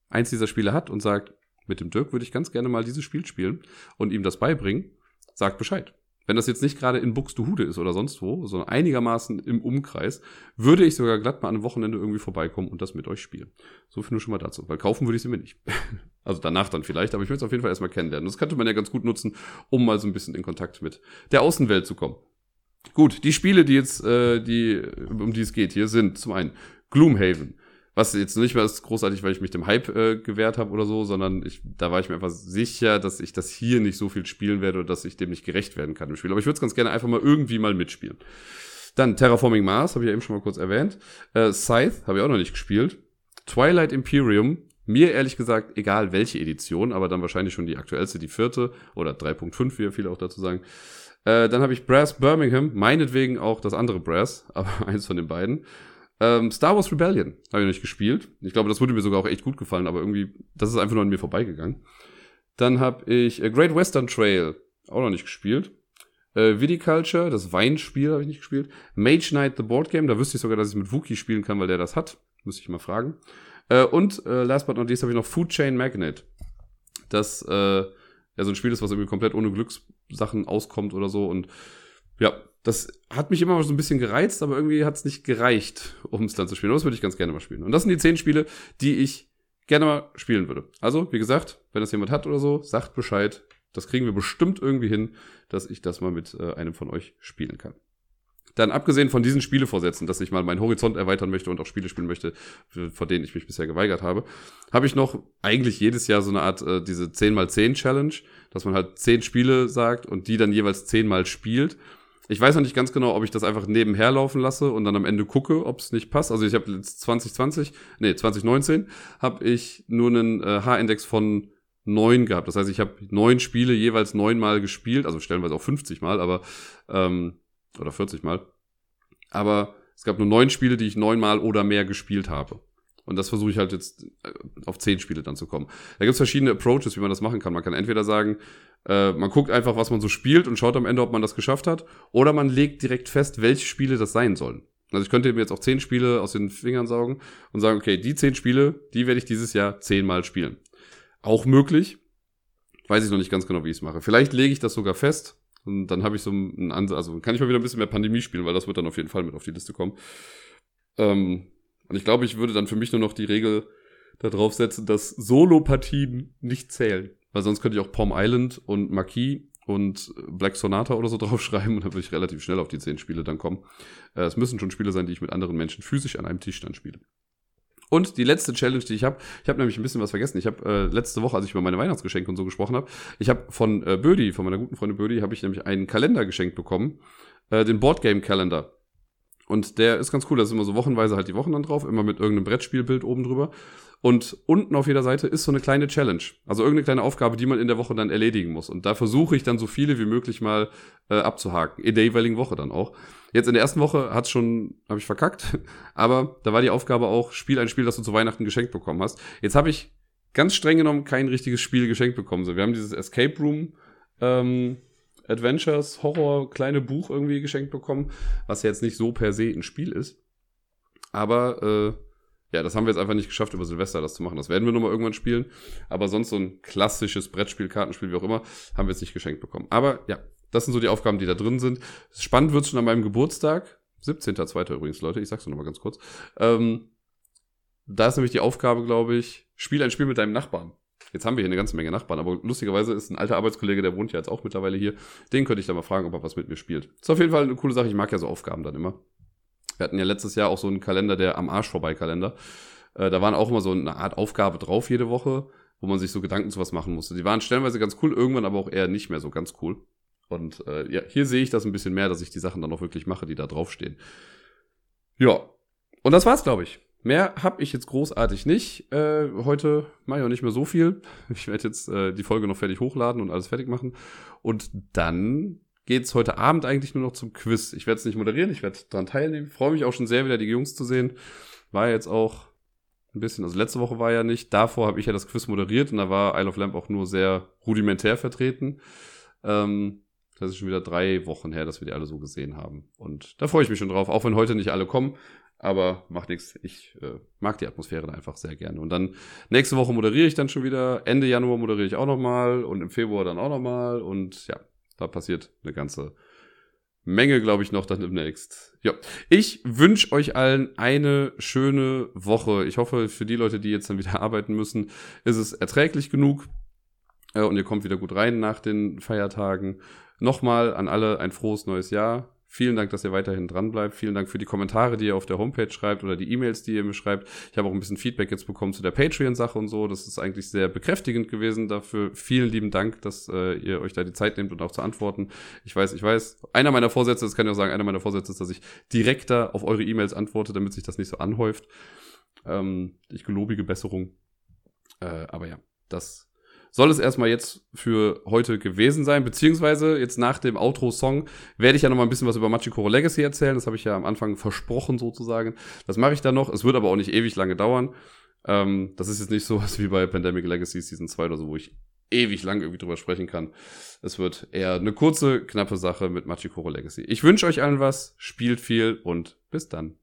eins dieser Spiele hat und sagt, mit dem Dirk würde ich ganz gerne mal dieses Spiel spielen und ihm das beibringen, sagt Bescheid. Wenn das jetzt nicht gerade in Buxtehude ist oder sonst wo, sondern einigermaßen im Umkreis, würde ich sogar glatt mal an einem Wochenende irgendwie vorbeikommen und das mit euch spielen. So viel nur schon mal dazu. Weil kaufen würde ich sie mir nicht. Also danach dann vielleicht, aber ich würde es auf jeden Fall erstmal kennenlernen. Das könnte man ja ganz gut nutzen, um mal so ein bisschen in Kontakt mit der Außenwelt zu kommen. Gut, die Spiele, die jetzt, äh, die, um die es geht hier, sind zum einen Gloomhaven. Was jetzt nicht mehr ist großartig, weil ich mich dem Hype äh, gewehrt habe oder so, sondern ich, da war ich mir einfach sicher, dass ich das hier nicht so viel spielen werde oder dass ich dem nicht gerecht werden kann im Spiel. Aber ich würde es ganz gerne einfach mal irgendwie mal mitspielen. Dann Terraforming Mars, habe ich ja eben schon mal kurz erwähnt. Äh, Scythe habe ich auch noch nicht gespielt. Twilight Imperium, mir ehrlich gesagt, egal welche Edition, aber dann wahrscheinlich schon die aktuellste, die vierte oder 3.5, wie viele auch dazu sagen. Äh, dann habe ich Brass Birmingham, meinetwegen auch das andere Brass, aber eins von den beiden. Ähm, Star Wars Rebellion habe ich noch nicht gespielt. Ich glaube, das würde mir sogar auch echt gut gefallen, aber irgendwie, das ist einfach nur an mir vorbeigegangen. Dann habe ich äh, Great Western Trail auch noch nicht gespielt. Äh, Viticulture, das Weinspiel habe ich nicht gespielt. Mage Knight, The Board Game, da wüsste ich sogar, dass ich mit Wookie spielen kann, weil der das hat. Müsste ich mal fragen. Äh, und äh, last but not least habe ich noch Food Chain Magnet. Das äh, ja so ein Spiel ist, was irgendwie komplett ohne Glückssachen auskommt oder so. Und ja, das hat mich immer so ein bisschen gereizt, aber irgendwie hat es nicht gereicht, um es dann zu spielen. Aber das würde ich ganz gerne mal spielen. Und das sind die zehn Spiele, die ich gerne mal spielen würde. Also, wie gesagt, wenn das jemand hat oder so, sagt Bescheid. Das kriegen wir bestimmt irgendwie hin, dass ich das mal mit äh, einem von euch spielen kann. Dann abgesehen von diesen Spielevorsätzen, dass ich mal meinen Horizont erweitern möchte und auch Spiele spielen möchte, vor denen ich mich bisher geweigert habe, habe ich noch eigentlich jedes Jahr so eine Art äh, diese 10x10 Challenge, dass man halt 10 Spiele sagt und die dann jeweils 10 mal spielt. Ich weiß noch nicht ganz genau, ob ich das einfach nebenher laufen lasse und dann am Ende gucke, ob es nicht passt. Also ich habe jetzt 2020, nee, 2019 habe ich nur einen äh, H-Index von neun gehabt. Das heißt, ich habe neun Spiele jeweils neunmal gespielt, also stellenweise auch 50 Mal, aber ähm, oder 40 Mal. Aber es gab nur neun Spiele, die ich neunmal oder mehr gespielt habe. Und das versuche ich halt jetzt äh, auf zehn Spiele dann zu kommen. Da gibt es verschiedene Approaches, wie man das machen kann. Man kann entweder sagen, äh, man guckt einfach, was man so spielt und schaut am Ende, ob man das geschafft hat. Oder man legt direkt fest, welche Spiele das sein sollen. Also ich könnte mir jetzt auch zehn Spiele aus den Fingern saugen und sagen, okay, die zehn Spiele, die werde ich dieses Jahr zehnmal spielen. Auch möglich. Weiß ich noch nicht ganz genau, wie ich es mache. Vielleicht lege ich das sogar fest und dann habe ich so einen Ansatz, also kann ich mal wieder ein bisschen mehr Pandemie spielen, weil das wird dann auf jeden Fall mit auf die Liste kommen. Ähm, und ich glaube, ich würde dann für mich nur noch die Regel darauf setzen, dass Solo-Partien nicht zählen. Weil sonst könnte ich auch Palm Island und Marquis und Black Sonata oder so draufschreiben und dann würde ich relativ schnell auf die zehn Spiele dann kommen. Äh, es müssen schon Spiele sein, die ich mit anderen Menschen physisch an einem Tisch dann spiele. Und die letzte Challenge, die ich habe, ich habe nämlich ein bisschen was vergessen. Ich habe äh, letzte Woche, als ich über meine Weihnachtsgeschenke und so gesprochen habe, ich habe von äh, Bödi, von meiner guten Freundin Bödi, habe ich nämlich einen Kalender geschenkt bekommen, äh, den Boardgame Calendar. Und der ist ganz cool, da ist immer so wochenweise halt die Wochen dann drauf, immer mit irgendeinem Brettspielbild oben drüber. Und unten auf jeder Seite ist so eine kleine Challenge. Also irgendeine kleine Aufgabe, die man in der Woche dann erledigen muss. Und da versuche ich dann so viele wie möglich mal äh, abzuhaken. In der jeweiligen Woche dann auch. Jetzt in der ersten Woche hat's schon, habe ich verkackt. Aber da war die Aufgabe auch, spiel ein Spiel, das du zu Weihnachten geschenkt bekommen hast. Jetzt habe ich ganz streng genommen kein richtiges Spiel geschenkt bekommen. So, wir haben dieses Escape Room ähm, Adventures, Horror, kleine Buch irgendwie geschenkt bekommen, was ja jetzt nicht so per se ein Spiel ist. Aber äh, ja, das haben wir jetzt einfach nicht geschafft, über Silvester das zu machen. Das werden wir nochmal irgendwann spielen. Aber sonst so ein klassisches Brettspiel, Kartenspiel, wie auch immer, haben wir jetzt nicht geschenkt bekommen. Aber ja, das sind so die Aufgaben, die da drin sind. Spannend wird's schon an meinem Geburtstag. 17.02. übrigens, Leute. Ich sag's nur nochmal ganz kurz. Ähm, da ist nämlich die Aufgabe, glaube ich, spiel ein Spiel mit deinem Nachbarn. Jetzt haben wir hier eine ganze Menge Nachbarn, aber lustigerweise ist ein alter Arbeitskollege, der wohnt ja jetzt auch mittlerweile hier. Den könnte ich da mal fragen, ob er was mit mir spielt. Ist auf jeden Fall eine coole Sache. Ich mag ja so Aufgaben dann immer. Wir hatten ja letztes Jahr auch so einen Kalender, der am Arsch vorbei Kalender. Äh, da waren auch immer so eine Art Aufgabe drauf jede Woche, wo man sich so Gedanken zu was machen musste. Die waren stellenweise ganz cool, irgendwann aber auch eher nicht mehr so ganz cool. Und äh, ja, hier sehe ich das ein bisschen mehr, dass ich die Sachen dann auch wirklich mache, die da draufstehen. Ja. Und das war's, glaube ich. Mehr habe ich jetzt großartig nicht. Äh, heute mache ich auch nicht mehr so viel. Ich werde jetzt äh, die Folge noch fertig hochladen und alles fertig machen. Und dann geht's heute Abend eigentlich nur noch zum Quiz. Ich werde es nicht moderieren, ich werde daran teilnehmen. Freue mich auch schon sehr, wieder die Jungs zu sehen. War jetzt auch ein bisschen, also letzte Woche war ja nicht. Davor habe ich ja das Quiz moderiert und da war Isle of Lamp auch nur sehr rudimentär vertreten. Ähm, das ist schon wieder drei Wochen her, dass wir die alle so gesehen haben. Und da freue ich mich schon drauf, auch wenn heute nicht alle kommen. Aber macht nichts. Ich äh, mag die Atmosphäre einfach sehr gerne. Und dann nächste Woche moderiere ich dann schon wieder. Ende Januar moderiere ich auch nochmal und im Februar dann auch nochmal. Und ja, da passiert eine ganze Menge, glaube ich, noch dann demnächst. Ja, ich wünsche euch allen eine schöne Woche. Ich hoffe, für die Leute, die jetzt dann wieder arbeiten müssen, ist es erträglich genug. Äh, und ihr kommt wieder gut rein nach den Feiertagen. Nochmal an alle ein frohes neues Jahr. Vielen Dank, dass ihr weiterhin dran bleibt. Vielen Dank für die Kommentare, die ihr auf der Homepage schreibt oder die E-Mails, die ihr mir schreibt. Ich habe auch ein bisschen Feedback jetzt bekommen zu der Patreon-Sache und so. Das ist eigentlich sehr bekräftigend gewesen. Dafür vielen lieben Dank, dass äh, ihr euch da die Zeit nehmt und auch zu antworten. Ich weiß, ich weiß. Einer meiner Vorsätze, das kann ich auch sagen, einer meiner Vorsätze ist, dass ich direkter auf eure E-Mails antworte, damit sich das nicht so anhäuft. Ähm, ich gelobige Besserung. Äh, aber ja, das soll es erstmal jetzt für heute gewesen sein. Beziehungsweise jetzt nach dem Outro-Song werde ich ja noch mal ein bisschen was über Machikoro Legacy erzählen. Das habe ich ja am Anfang versprochen sozusagen. Das mache ich dann noch. Es wird aber auch nicht ewig lange dauern. Ähm, das ist jetzt nicht so was wie bei Pandemic Legacy Season 2 oder so, wo ich ewig lang irgendwie drüber sprechen kann. Es wird eher eine kurze, knappe Sache mit Machikoro Legacy. Ich wünsche euch allen was, spielt viel und bis dann.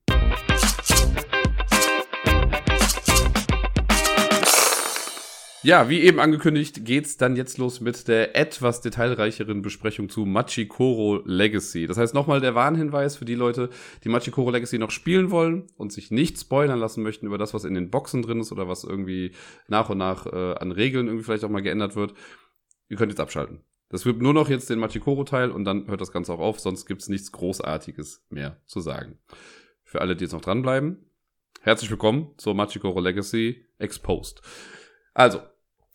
Ja, wie eben angekündigt, geht's dann jetzt los mit der etwas detailreicheren Besprechung zu Machikoro Legacy. Das heißt nochmal der Warnhinweis für die Leute, die Machikoro Legacy noch spielen wollen und sich nicht spoilern lassen möchten über das, was in den Boxen drin ist oder was irgendwie nach und nach äh, an Regeln irgendwie vielleicht auch mal geändert wird. Ihr könnt jetzt abschalten. Das wird nur noch jetzt den Machikoro-Teil und dann hört das Ganze auch auf, sonst gibt's nichts Großartiges mehr zu sagen. Für alle, die jetzt noch dranbleiben, herzlich willkommen zur Machikoro Legacy Exposed. Also,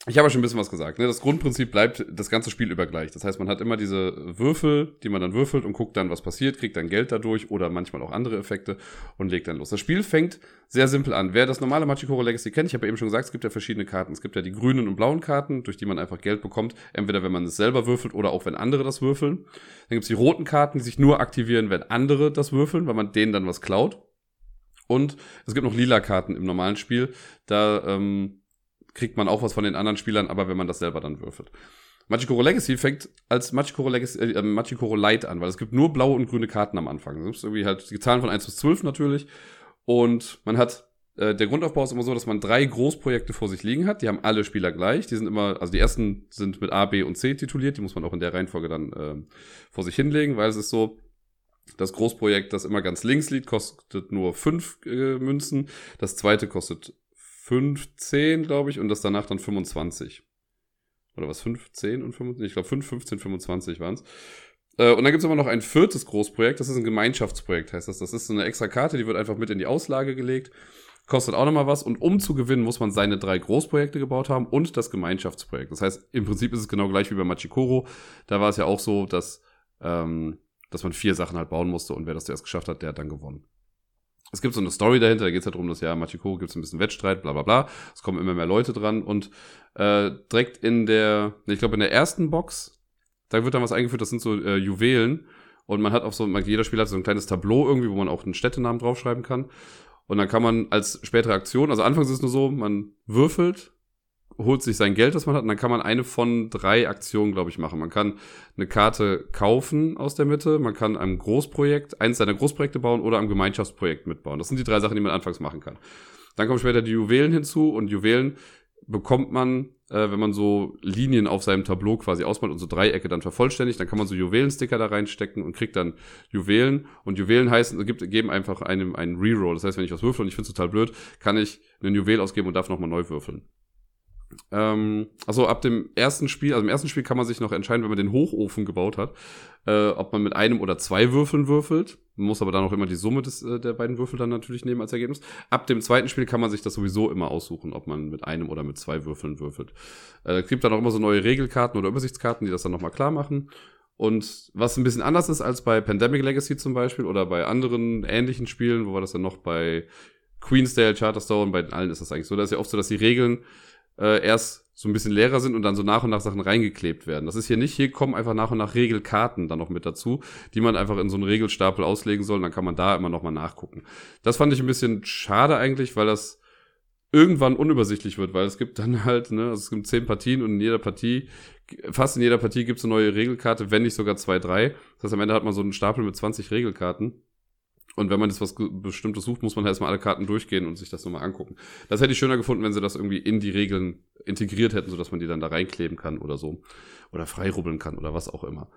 ich habe ja schon ein bisschen was gesagt. Ne? Das Grundprinzip bleibt das ganze Spiel über gleich. Das heißt, man hat immer diese Würfel, die man dann würfelt und guckt dann, was passiert, kriegt dann Geld dadurch oder manchmal auch andere Effekte und legt dann los. Das Spiel fängt sehr simpel an. Wer das normale Machikoro Legacy kennt, ich habe ja eben schon gesagt, es gibt ja verschiedene Karten. Es gibt ja die grünen und blauen Karten, durch die man einfach Geld bekommt. Entweder wenn man es selber würfelt oder auch wenn andere das würfeln. Dann gibt es die roten Karten, die sich nur aktivieren, wenn andere das würfeln, weil man denen dann was klaut. Und es gibt noch lila Karten im normalen Spiel. Da ähm, kriegt man auch was von den anderen Spielern, aber wenn man das selber dann würfelt. Machikoro Legacy fängt als Machikoro Legacy, äh, Machikoro Light an, weil es gibt nur blaue und grüne Karten am Anfang. Das ist irgendwie halt die Zahlen von 1 bis 12 natürlich. Und man hat, äh, der Grundaufbau ist immer so, dass man drei Großprojekte vor sich liegen hat. Die haben alle Spieler gleich. Die sind immer, also die ersten sind mit A, B und C tituliert. Die muss man auch in der Reihenfolge dann äh, vor sich hinlegen, weil es ist so, Das Großprojekt, das immer ganz links liegt, kostet nur fünf äh, Münzen. Das zweite kostet 15, glaube ich, und das danach dann 25. Oder was, 15 und 25? Ich glaube 5, 15, 25 waren es. Und dann gibt es aber noch ein viertes Großprojekt, das ist ein Gemeinschaftsprojekt, heißt das. Das ist so eine extra Karte, die wird einfach mit in die Auslage gelegt, kostet auch nochmal was. Und um zu gewinnen, muss man seine drei Großprojekte gebaut haben und das Gemeinschaftsprojekt. Das heißt, im Prinzip ist es genau gleich wie bei Machikoro. Da war es ja auch so, dass, ähm, dass man vier Sachen halt bauen musste und wer das zuerst geschafft hat, der hat dann gewonnen. Es gibt so eine Story dahinter, da geht es halt darum, dass ja, Machikoro gibt es ein bisschen Wettstreit, bla bla bla. Es kommen immer mehr Leute dran und äh, direkt in der, ich glaube in der ersten Box, da wird dann was eingeführt, das sind so äh, Juwelen. Und man hat auch so, man, jeder Spieler hat so ein kleines Tableau irgendwie, wo man auch einen Städtenamen draufschreiben kann. Und dann kann man als spätere Aktion, also anfangs ist es nur so, man würfelt, holt sich sein Geld, das man hat, und dann kann man eine von drei Aktionen, glaube ich, machen. Man kann eine Karte kaufen aus der Mitte, man kann einem Großprojekt, eins seiner Großprojekte bauen oder am Gemeinschaftsprojekt mitbauen. Das sind die drei Sachen, die man anfangs machen kann. Dann kommen später die Juwelen hinzu und Juwelen bekommt man, äh, wenn man so Linien auf seinem Tableau quasi ausmalt und so Dreiecke dann vervollständigt, dann kann man so Juwelensticker da reinstecken und kriegt dann Juwelen. Und Juwelen heißen, gibt, geben einfach einem einen Reroll. Das heißt, wenn ich was würfel und ich finde es total blöd, kann ich einen Juwel ausgeben und darf nochmal neu würfeln. Ähm, also ab dem ersten Spiel, also im ersten Spiel kann man sich noch entscheiden, wenn man den Hochofen gebaut hat, äh, ob man mit einem oder zwei Würfeln würfelt. Man muss aber dann auch immer die Summe des, äh, der beiden Würfel dann natürlich nehmen als Ergebnis. Ab dem zweiten Spiel kann man sich das sowieso immer aussuchen, ob man mit einem oder mit zwei Würfeln würfelt. Äh, es gibt dann auch immer so neue Regelkarten oder Übersichtskarten, die das dann nochmal klar machen. Und was ein bisschen anders ist als bei Pandemic Legacy zum Beispiel oder bei anderen ähnlichen Spielen, wo war das dann noch bei Queensdale, Charterstone, bei allen ist das eigentlich so. Da ist ja oft so, dass die Regeln äh, erst so ein bisschen leerer sind und dann so nach und nach Sachen reingeklebt werden. Das ist hier nicht, hier kommen einfach nach und nach Regelkarten dann noch mit dazu, die man einfach in so einen Regelstapel auslegen soll, und dann kann man da immer nochmal nachgucken. Das fand ich ein bisschen schade eigentlich, weil das irgendwann unübersichtlich wird, weil es gibt dann halt, ne, also es gibt zehn Partien und in jeder Partie, fast in jeder Partie gibt es eine neue Regelkarte, wenn nicht sogar zwei, drei. Das heißt, am Ende hat man so einen Stapel mit 20 Regelkarten. Und wenn man jetzt was Bestimmtes sucht, muss man halt erstmal alle Karten durchgehen und sich das nochmal angucken. Das hätte ich schöner gefunden, wenn sie das irgendwie in die Regeln integriert hätten, sodass man die dann da reinkleben kann oder so. Oder freirubbeln kann oder was auch immer.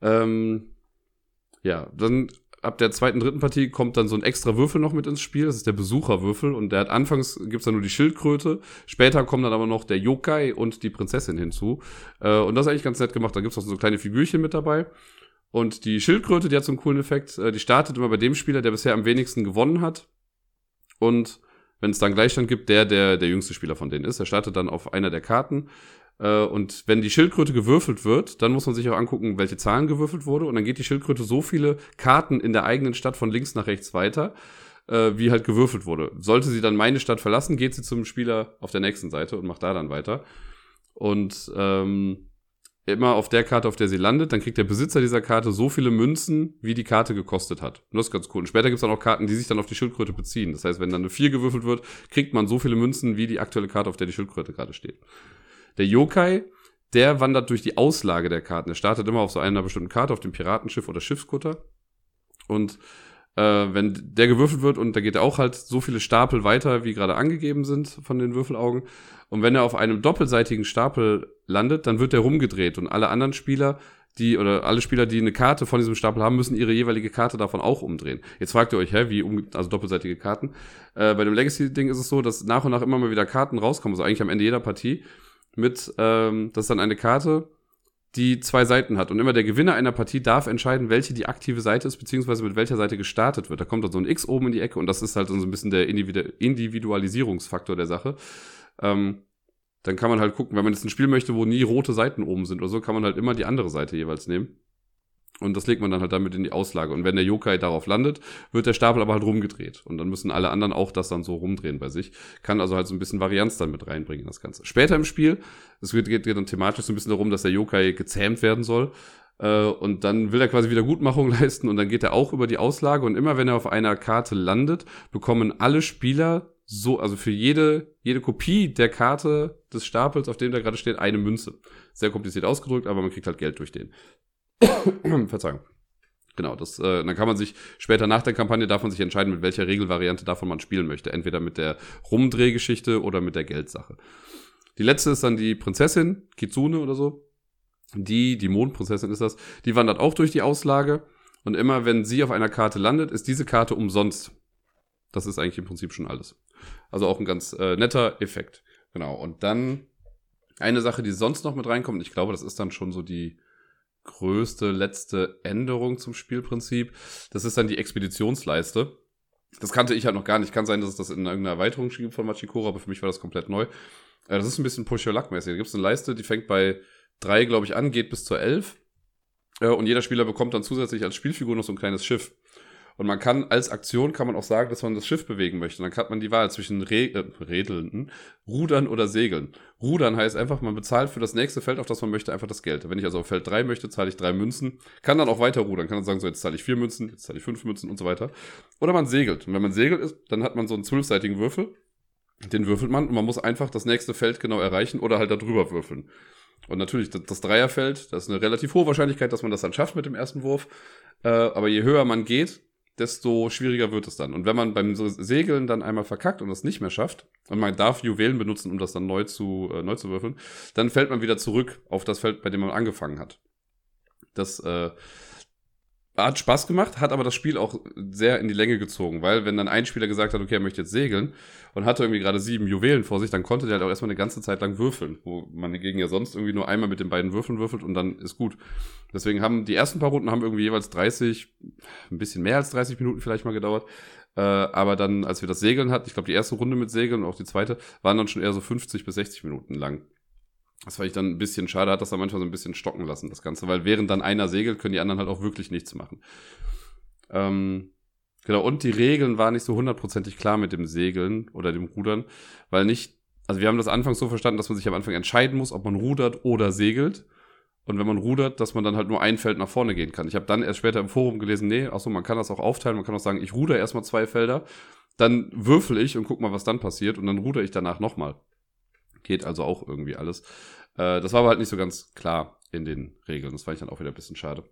Ähm, ja, dann ab der zweiten, dritten Partie kommt dann so ein extra Würfel noch mit ins Spiel. Das ist der Besucherwürfel. Und der hat anfangs gibt's dann nur die Schildkröte. Später kommen dann aber noch der Yokai und die Prinzessin hinzu. Äh, und das ist eigentlich ganz nett gemacht. Da gibt's auch so kleine Figürchen mit dabei. Und die Schildkröte, die hat so einen coolen Effekt, äh, die startet immer bei dem Spieler, der bisher am wenigsten gewonnen hat. Und wenn es dann Gleichstand gibt, der, der der jüngste Spieler von denen ist. Er startet dann auf einer der Karten. Äh, und wenn die Schildkröte gewürfelt wird, dann muss man sich auch angucken, welche Zahlen gewürfelt wurde. Und dann geht die Schildkröte so viele Karten in der eigenen Stadt von links nach rechts weiter, äh, wie halt gewürfelt wurde. Sollte sie dann meine Stadt verlassen, geht sie zum Spieler auf der nächsten Seite und macht da dann weiter. Und ähm, immer auf der Karte, auf der sie landet, dann kriegt der Besitzer dieser Karte so viele Münzen, wie die Karte gekostet hat. Und das ist ganz cool. Und später gibt es dann auch Karten, die sich dann auf die Schildkröte beziehen. Das heißt, wenn dann eine 4 gewürfelt wird, kriegt man so viele Münzen, wie die aktuelle Karte, auf der die Schildkröte gerade steht. Der Yokai, der wandert durch die Auslage der Karten. Er startet immer auf so einer bestimmten Karte, auf dem Piratenschiff oder Schiffskutter. Und äh, wenn der gewürfelt wird und da geht er auch halt so viele Stapel weiter, wie gerade angegeben sind von den Würfelaugen. Und wenn er auf einem doppelseitigen Stapel landet, dann wird er rumgedreht und alle anderen Spieler, die oder alle Spieler, die eine Karte von diesem Stapel haben, müssen ihre jeweilige Karte davon auch umdrehen. Jetzt fragt ihr euch, hä, wie um, also doppelseitige Karten? Äh, bei dem Legacy-Ding ist es so, dass nach und nach immer mal wieder Karten rauskommen, also eigentlich am Ende jeder Partie, mit, ähm, das ist dann eine Karte, die zwei Seiten hat. Und immer der Gewinner einer Partie darf entscheiden, welche die aktive Seite ist, beziehungsweise mit welcher Seite gestartet wird. Da kommt dann so ein X oben in die Ecke und das ist halt so ein bisschen der Individualisierungsfaktor der Sache. Ähm, dann kann man halt gucken, wenn man jetzt ein Spiel möchte, wo nie rote Seiten oben sind oder so, kann man halt immer die andere Seite jeweils nehmen. Und das legt man dann halt damit in die Auslage. Und wenn der Yokai darauf landet, wird der Stapel aber halt rumgedreht. Und dann müssen alle anderen auch das dann so rumdrehen bei sich. Kann also halt so ein bisschen Varianz dann mit reinbringen, das Ganze. Später im Spiel, es geht, geht dann thematisch so ein bisschen darum, dass der Yokai gezähmt werden soll. Äh, und dann will er quasi Wiedergutmachung leisten und dann geht er auch über die Auslage. Und immer wenn er auf einer Karte landet, bekommen alle Spieler so, also für jede, jede Kopie der Karte des Stapels, auf dem der gerade steht, eine Münze. Sehr kompliziert ausgedrückt, aber man kriegt halt Geld durch den. Verzeihung. Genau, das, äh, dann kann man sich später nach der Kampagne davon sich entscheiden, mit welcher Regelvariante davon man spielen möchte. Entweder mit der Rumdrehgeschichte oder mit der Geldsache. Die letzte ist dann die Prinzessin, Kitsune oder so. Die, die Mondprinzessin ist das, die wandert auch durch die Auslage. Und immer wenn sie auf einer Karte landet, ist diese Karte umsonst. Das ist eigentlich im Prinzip schon alles. Also auch ein ganz äh, netter Effekt. Genau. Und dann eine Sache, die sonst noch mit reinkommt, ich glaube, das ist dann schon so die größte, letzte Änderung zum Spielprinzip. Das ist dann die Expeditionsleiste. Das kannte ich halt noch gar nicht. Kann sein, dass es das in irgendeiner Erweiterung gibt von Machikoro, aber für mich war das komplett neu. Äh, das ist ein bisschen Push-Your-Luck-mäßig. Da gibt es eine Leiste, die fängt bei drei, glaube ich, an, geht bis zur elf. Äh, und jeder Spieler bekommt dann zusätzlich als Spielfigur noch so ein kleines Schiff. Und man kann als Aktion kann man auch sagen, dass man das Schiff bewegen möchte. Dann hat man die Wahl zwischen Re äh, Rädeln, Rudern oder Segeln. Rudern heißt einfach, man bezahlt für das nächste Feld, auf das man möchte, einfach das Geld. Wenn ich also auf Feld 3 möchte, zahle ich drei Münzen. Kann dann auch weiter rudern. Kann dann sagen, so jetzt zahle ich vier Münzen, jetzt zahle ich fünf Münzen und so weiter. Oder man segelt. Und wenn man segelt ist, dann hat man so einen zwölfseitigen Würfel. Den würfelt man und man muss einfach das nächste Feld genau erreichen oder halt da drüber würfeln. Und natürlich, das, das Dreierfeld, das ist eine relativ hohe Wahrscheinlichkeit, dass man das dann schafft mit dem ersten Wurf. Äh, aber je höher man geht, desto schwieriger wird es dann. Und wenn man beim Segeln dann einmal verkackt und das nicht mehr schafft, und man darf Juwelen benutzen, um das dann neu zu, äh, neu zu würfeln, dann fällt man wieder zurück auf das Feld, bei dem man angefangen hat. Das äh, hat Spaß gemacht, hat aber das Spiel auch sehr in die Länge gezogen, weil wenn dann ein Spieler gesagt hat, okay, er möchte jetzt segeln und hatte irgendwie gerade sieben Juwelen vor sich, dann konnte der halt auch erstmal eine ganze Zeit lang würfeln, wo man dagegen ja sonst irgendwie nur einmal mit den beiden Würfeln würfelt und dann ist gut. Deswegen haben die ersten paar Runden haben irgendwie jeweils 30, ein bisschen mehr als 30 Minuten vielleicht mal gedauert. Äh, aber dann, als wir das Segeln hatten, ich glaube, die erste Runde mit Segeln und auch die zweite, waren dann schon eher so 50 bis 60 Minuten lang. Das fand ich dann ein bisschen schade, hat das dann manchmal so ein bisschen stocken lassen, das Ganze, weil während dann einer segelt, können die anderen halt auch wirklich nichts machen. Ähm, genau, und die Regeln waren nicht so hundertprozentig klar mit dem Segeln oder dem Rudern, weil nicht, also wir haben das anfangs so verstanden, dass man sich am Anfang entscheiden muss, ob man rudert oder segelt. Und wenn man rudert, dass man dann halt nur ein Feld nach vorne gehen kann. Ich habe dann erst später im Forum gelesen, nee, achso, man kann das auch aufteilen, man kann auch sagen, ich ruder erstmal zwei Felder, dann würfel ich und guck mal, was dann passiert und dann ruder ich danach nochmal. Geht also auch irgendwie alles. Äh, das war aber halt nicht so ganz klar in den Regeln. Das fand ich dann auch wieder ein bisschen schade.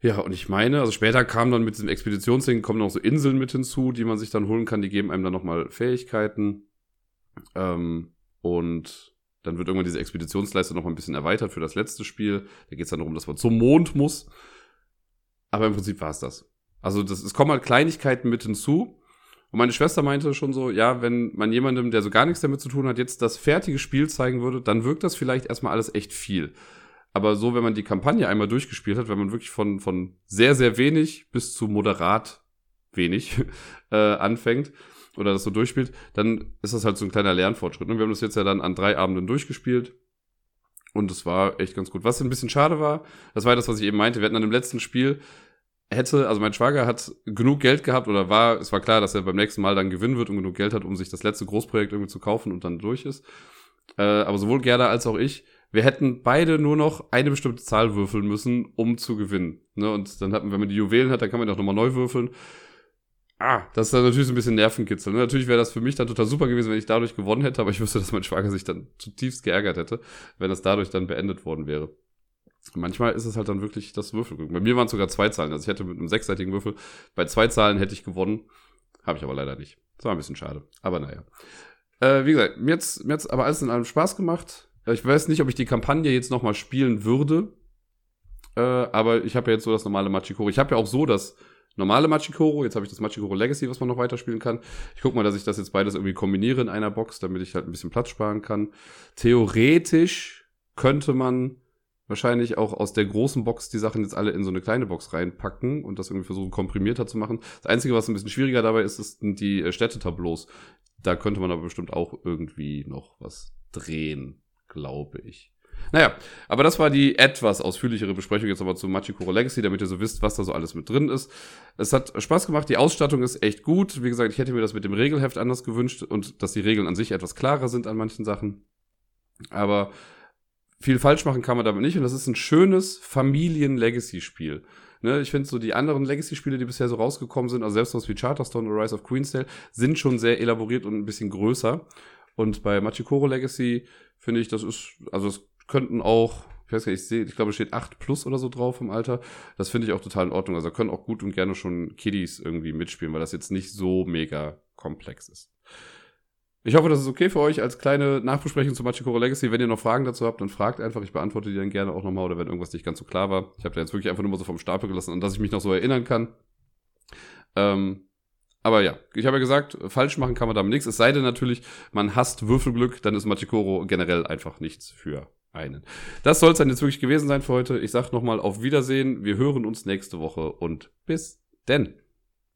Ja, und ich meine, also später kam dann mit diesem Expeditionsding, kommen noch so Inseln mit hinzu, die man sich dann holen kann. Die geben einem dann nochmal Fähigkeiten. Ähm, und dann wird irgendwann diese Expeditionsleiste noch mal ein bisschen erweitert für das letzte Spiel. Da geht es dann darum, dass man zum Mond muss. Aber im Prinzip war es das. Also das, es kommen halt Kleinigkeiten mit hinzu. Und meine Schwester meinte schon so, ja, wenn man jemandem, der so gar nichts damit zu tun hat, jetzt das fertige Spiel zeigen würde, dann wirkt das vielleicht erstmal alles echt viel. Aber so, wenn man die Kampagne einmal durchgespielt hat, wenn man wirklich von, von sehr, sehr wenig bis zu moderat wenig äh, anfängt oder das so durchspielt, dann ist das halt so ein kleiner Lernfortschritt. Und wir haben das jetzt ja dann an drei Abenden durchgespielt. Und es war echt ganz gut. Was ein bisschen schade war, das war das, was ich eben meinte. Wir hatten dann im letzten Spiel hätte, also mein Schwager hat genug Geld gehabt oder war, es war klar, dass er beim nächsten Mal dann gewinnen wird und genug Geld hat, um sich das letzte Großprojekt irgendwie zu kaufen und dann durch ist. Äh, aber sowohl Gerda als auch ich, wir hätten beide nur noch eine bestimmte Zahl würfeln müssen, um zu gewinnen. Ne? Und dann hat man, wenn man die Juwelen hat, dann kann man auch nochmal neu würfeln. Ah, das ist dann natürlich so ein bisschen Nervenkitzel. Ne? Natürlich wäre das für mich dann total super gewesen, wenn ich dadurch gewonnen hätte, aber ich wüsste, dass mein Schwager sich dann zutiefst geärgert hätte, wenn das dadurch dann beendet worden wäre. Manchmal ist es halt dann wirklich das Würfelglück. Bei mir waren es sogar zwei Zahlen. Also ich hätte mit einem sechsseitigen Würfel, bei zwei Zahlen hätte ich gewonnen. Habe ich aber leider nicht. Das war ein bisschen schade. Aber naja. Äh, wie gesagt, mir hat's, mir hat's aber alles in allem Spaß gemacht. Ich weiß nicht, ob ich die Kampagne jetzt nochmal spielen würde. Äh, aber ich habe ja jetzt so das normale Machikoro. Ich habe ja auch so das normale Machikoro. Jetzt habe ich das Machikoro Legacy, was man noch weiterspielen kann. Ich guck mal, dass ich das jetzt beides irgendwie kombiniere in einer Box, damit ich halt ein bisschen Platz sparen kann. Theoretisch könnte man wahrscheinlich auch aus der großen Box die Sachen jetzt alle in so eine kleine Box reinpacken und das irgendwie versuchen komprimierter zu machen. Das Einzige, was ein bisschen schwieriger dabei ist, sind die äh, Städtetableaus. Da könnte man aber bestimmt auch irgendwie noch was drehen, glaube ich. Naja, aber das war die etwas ausführlichere Besprechung jetzt aber zu Machikoro Legacy, damit ihr so wisst, was da so alles mit drin ist. Es hat Spaß gemacht, die Ausstattung ist echt gut. Wie gesagt, ich hätte mir das mit dem Regelheft anders gewünscht und dass die Regeln an sich etwas klarer sind an manchen Sachen. Aber viel falsch machen kann man damit nicht. Und das ist ein schönes Familien-Legacy-Spiel. Ne, ich finde so die anderen Legacy-Spiele, die bisher so rausgekommen sind, also selbst was wie Charterstone oder Rise of Queensdale, sind schon sehr elaboriert und ein bisschen größer. Und bei Machikoro Legacy finde ich, das ist, also es könnten auch, ich weiß gar nicht, ich sehe, ich glaube, es steht 8 plus oder so drauf im Alter. Das finde ich auch total in Ordnung. Also da können auch gut und gerne schon Kiddies irgendwie mitspielen, weil das jetzt nicht so mega komplex ist. Ich hoffe, das ist okay für euch als kleine Nachbesprechung zu Machikoro Legacy. Wenn ihr noch Fragen dazu habt, dann fragt einfach. Ich beantworte die dann gerne auch nochmal oder wenn irgendwas nicht ganz so klar war. Ich habe da jetzt wirklich einfach nur mal so vom Stapel gelassen, an das ich mich noch so erinnern kann. Ähm, aber ja, ich habe ja gesagt, falsch machen kann man damit nichts. Es sei denn natürlich, man hasst Würfelglück, dann ist Machikoro generell einfach nichts für einen. Das soll es dann jetzt wirklich gewesen sein für heute. Ich sage nochmal auf Wiedersehen. Wir hören uns nächste Woche und bis denn.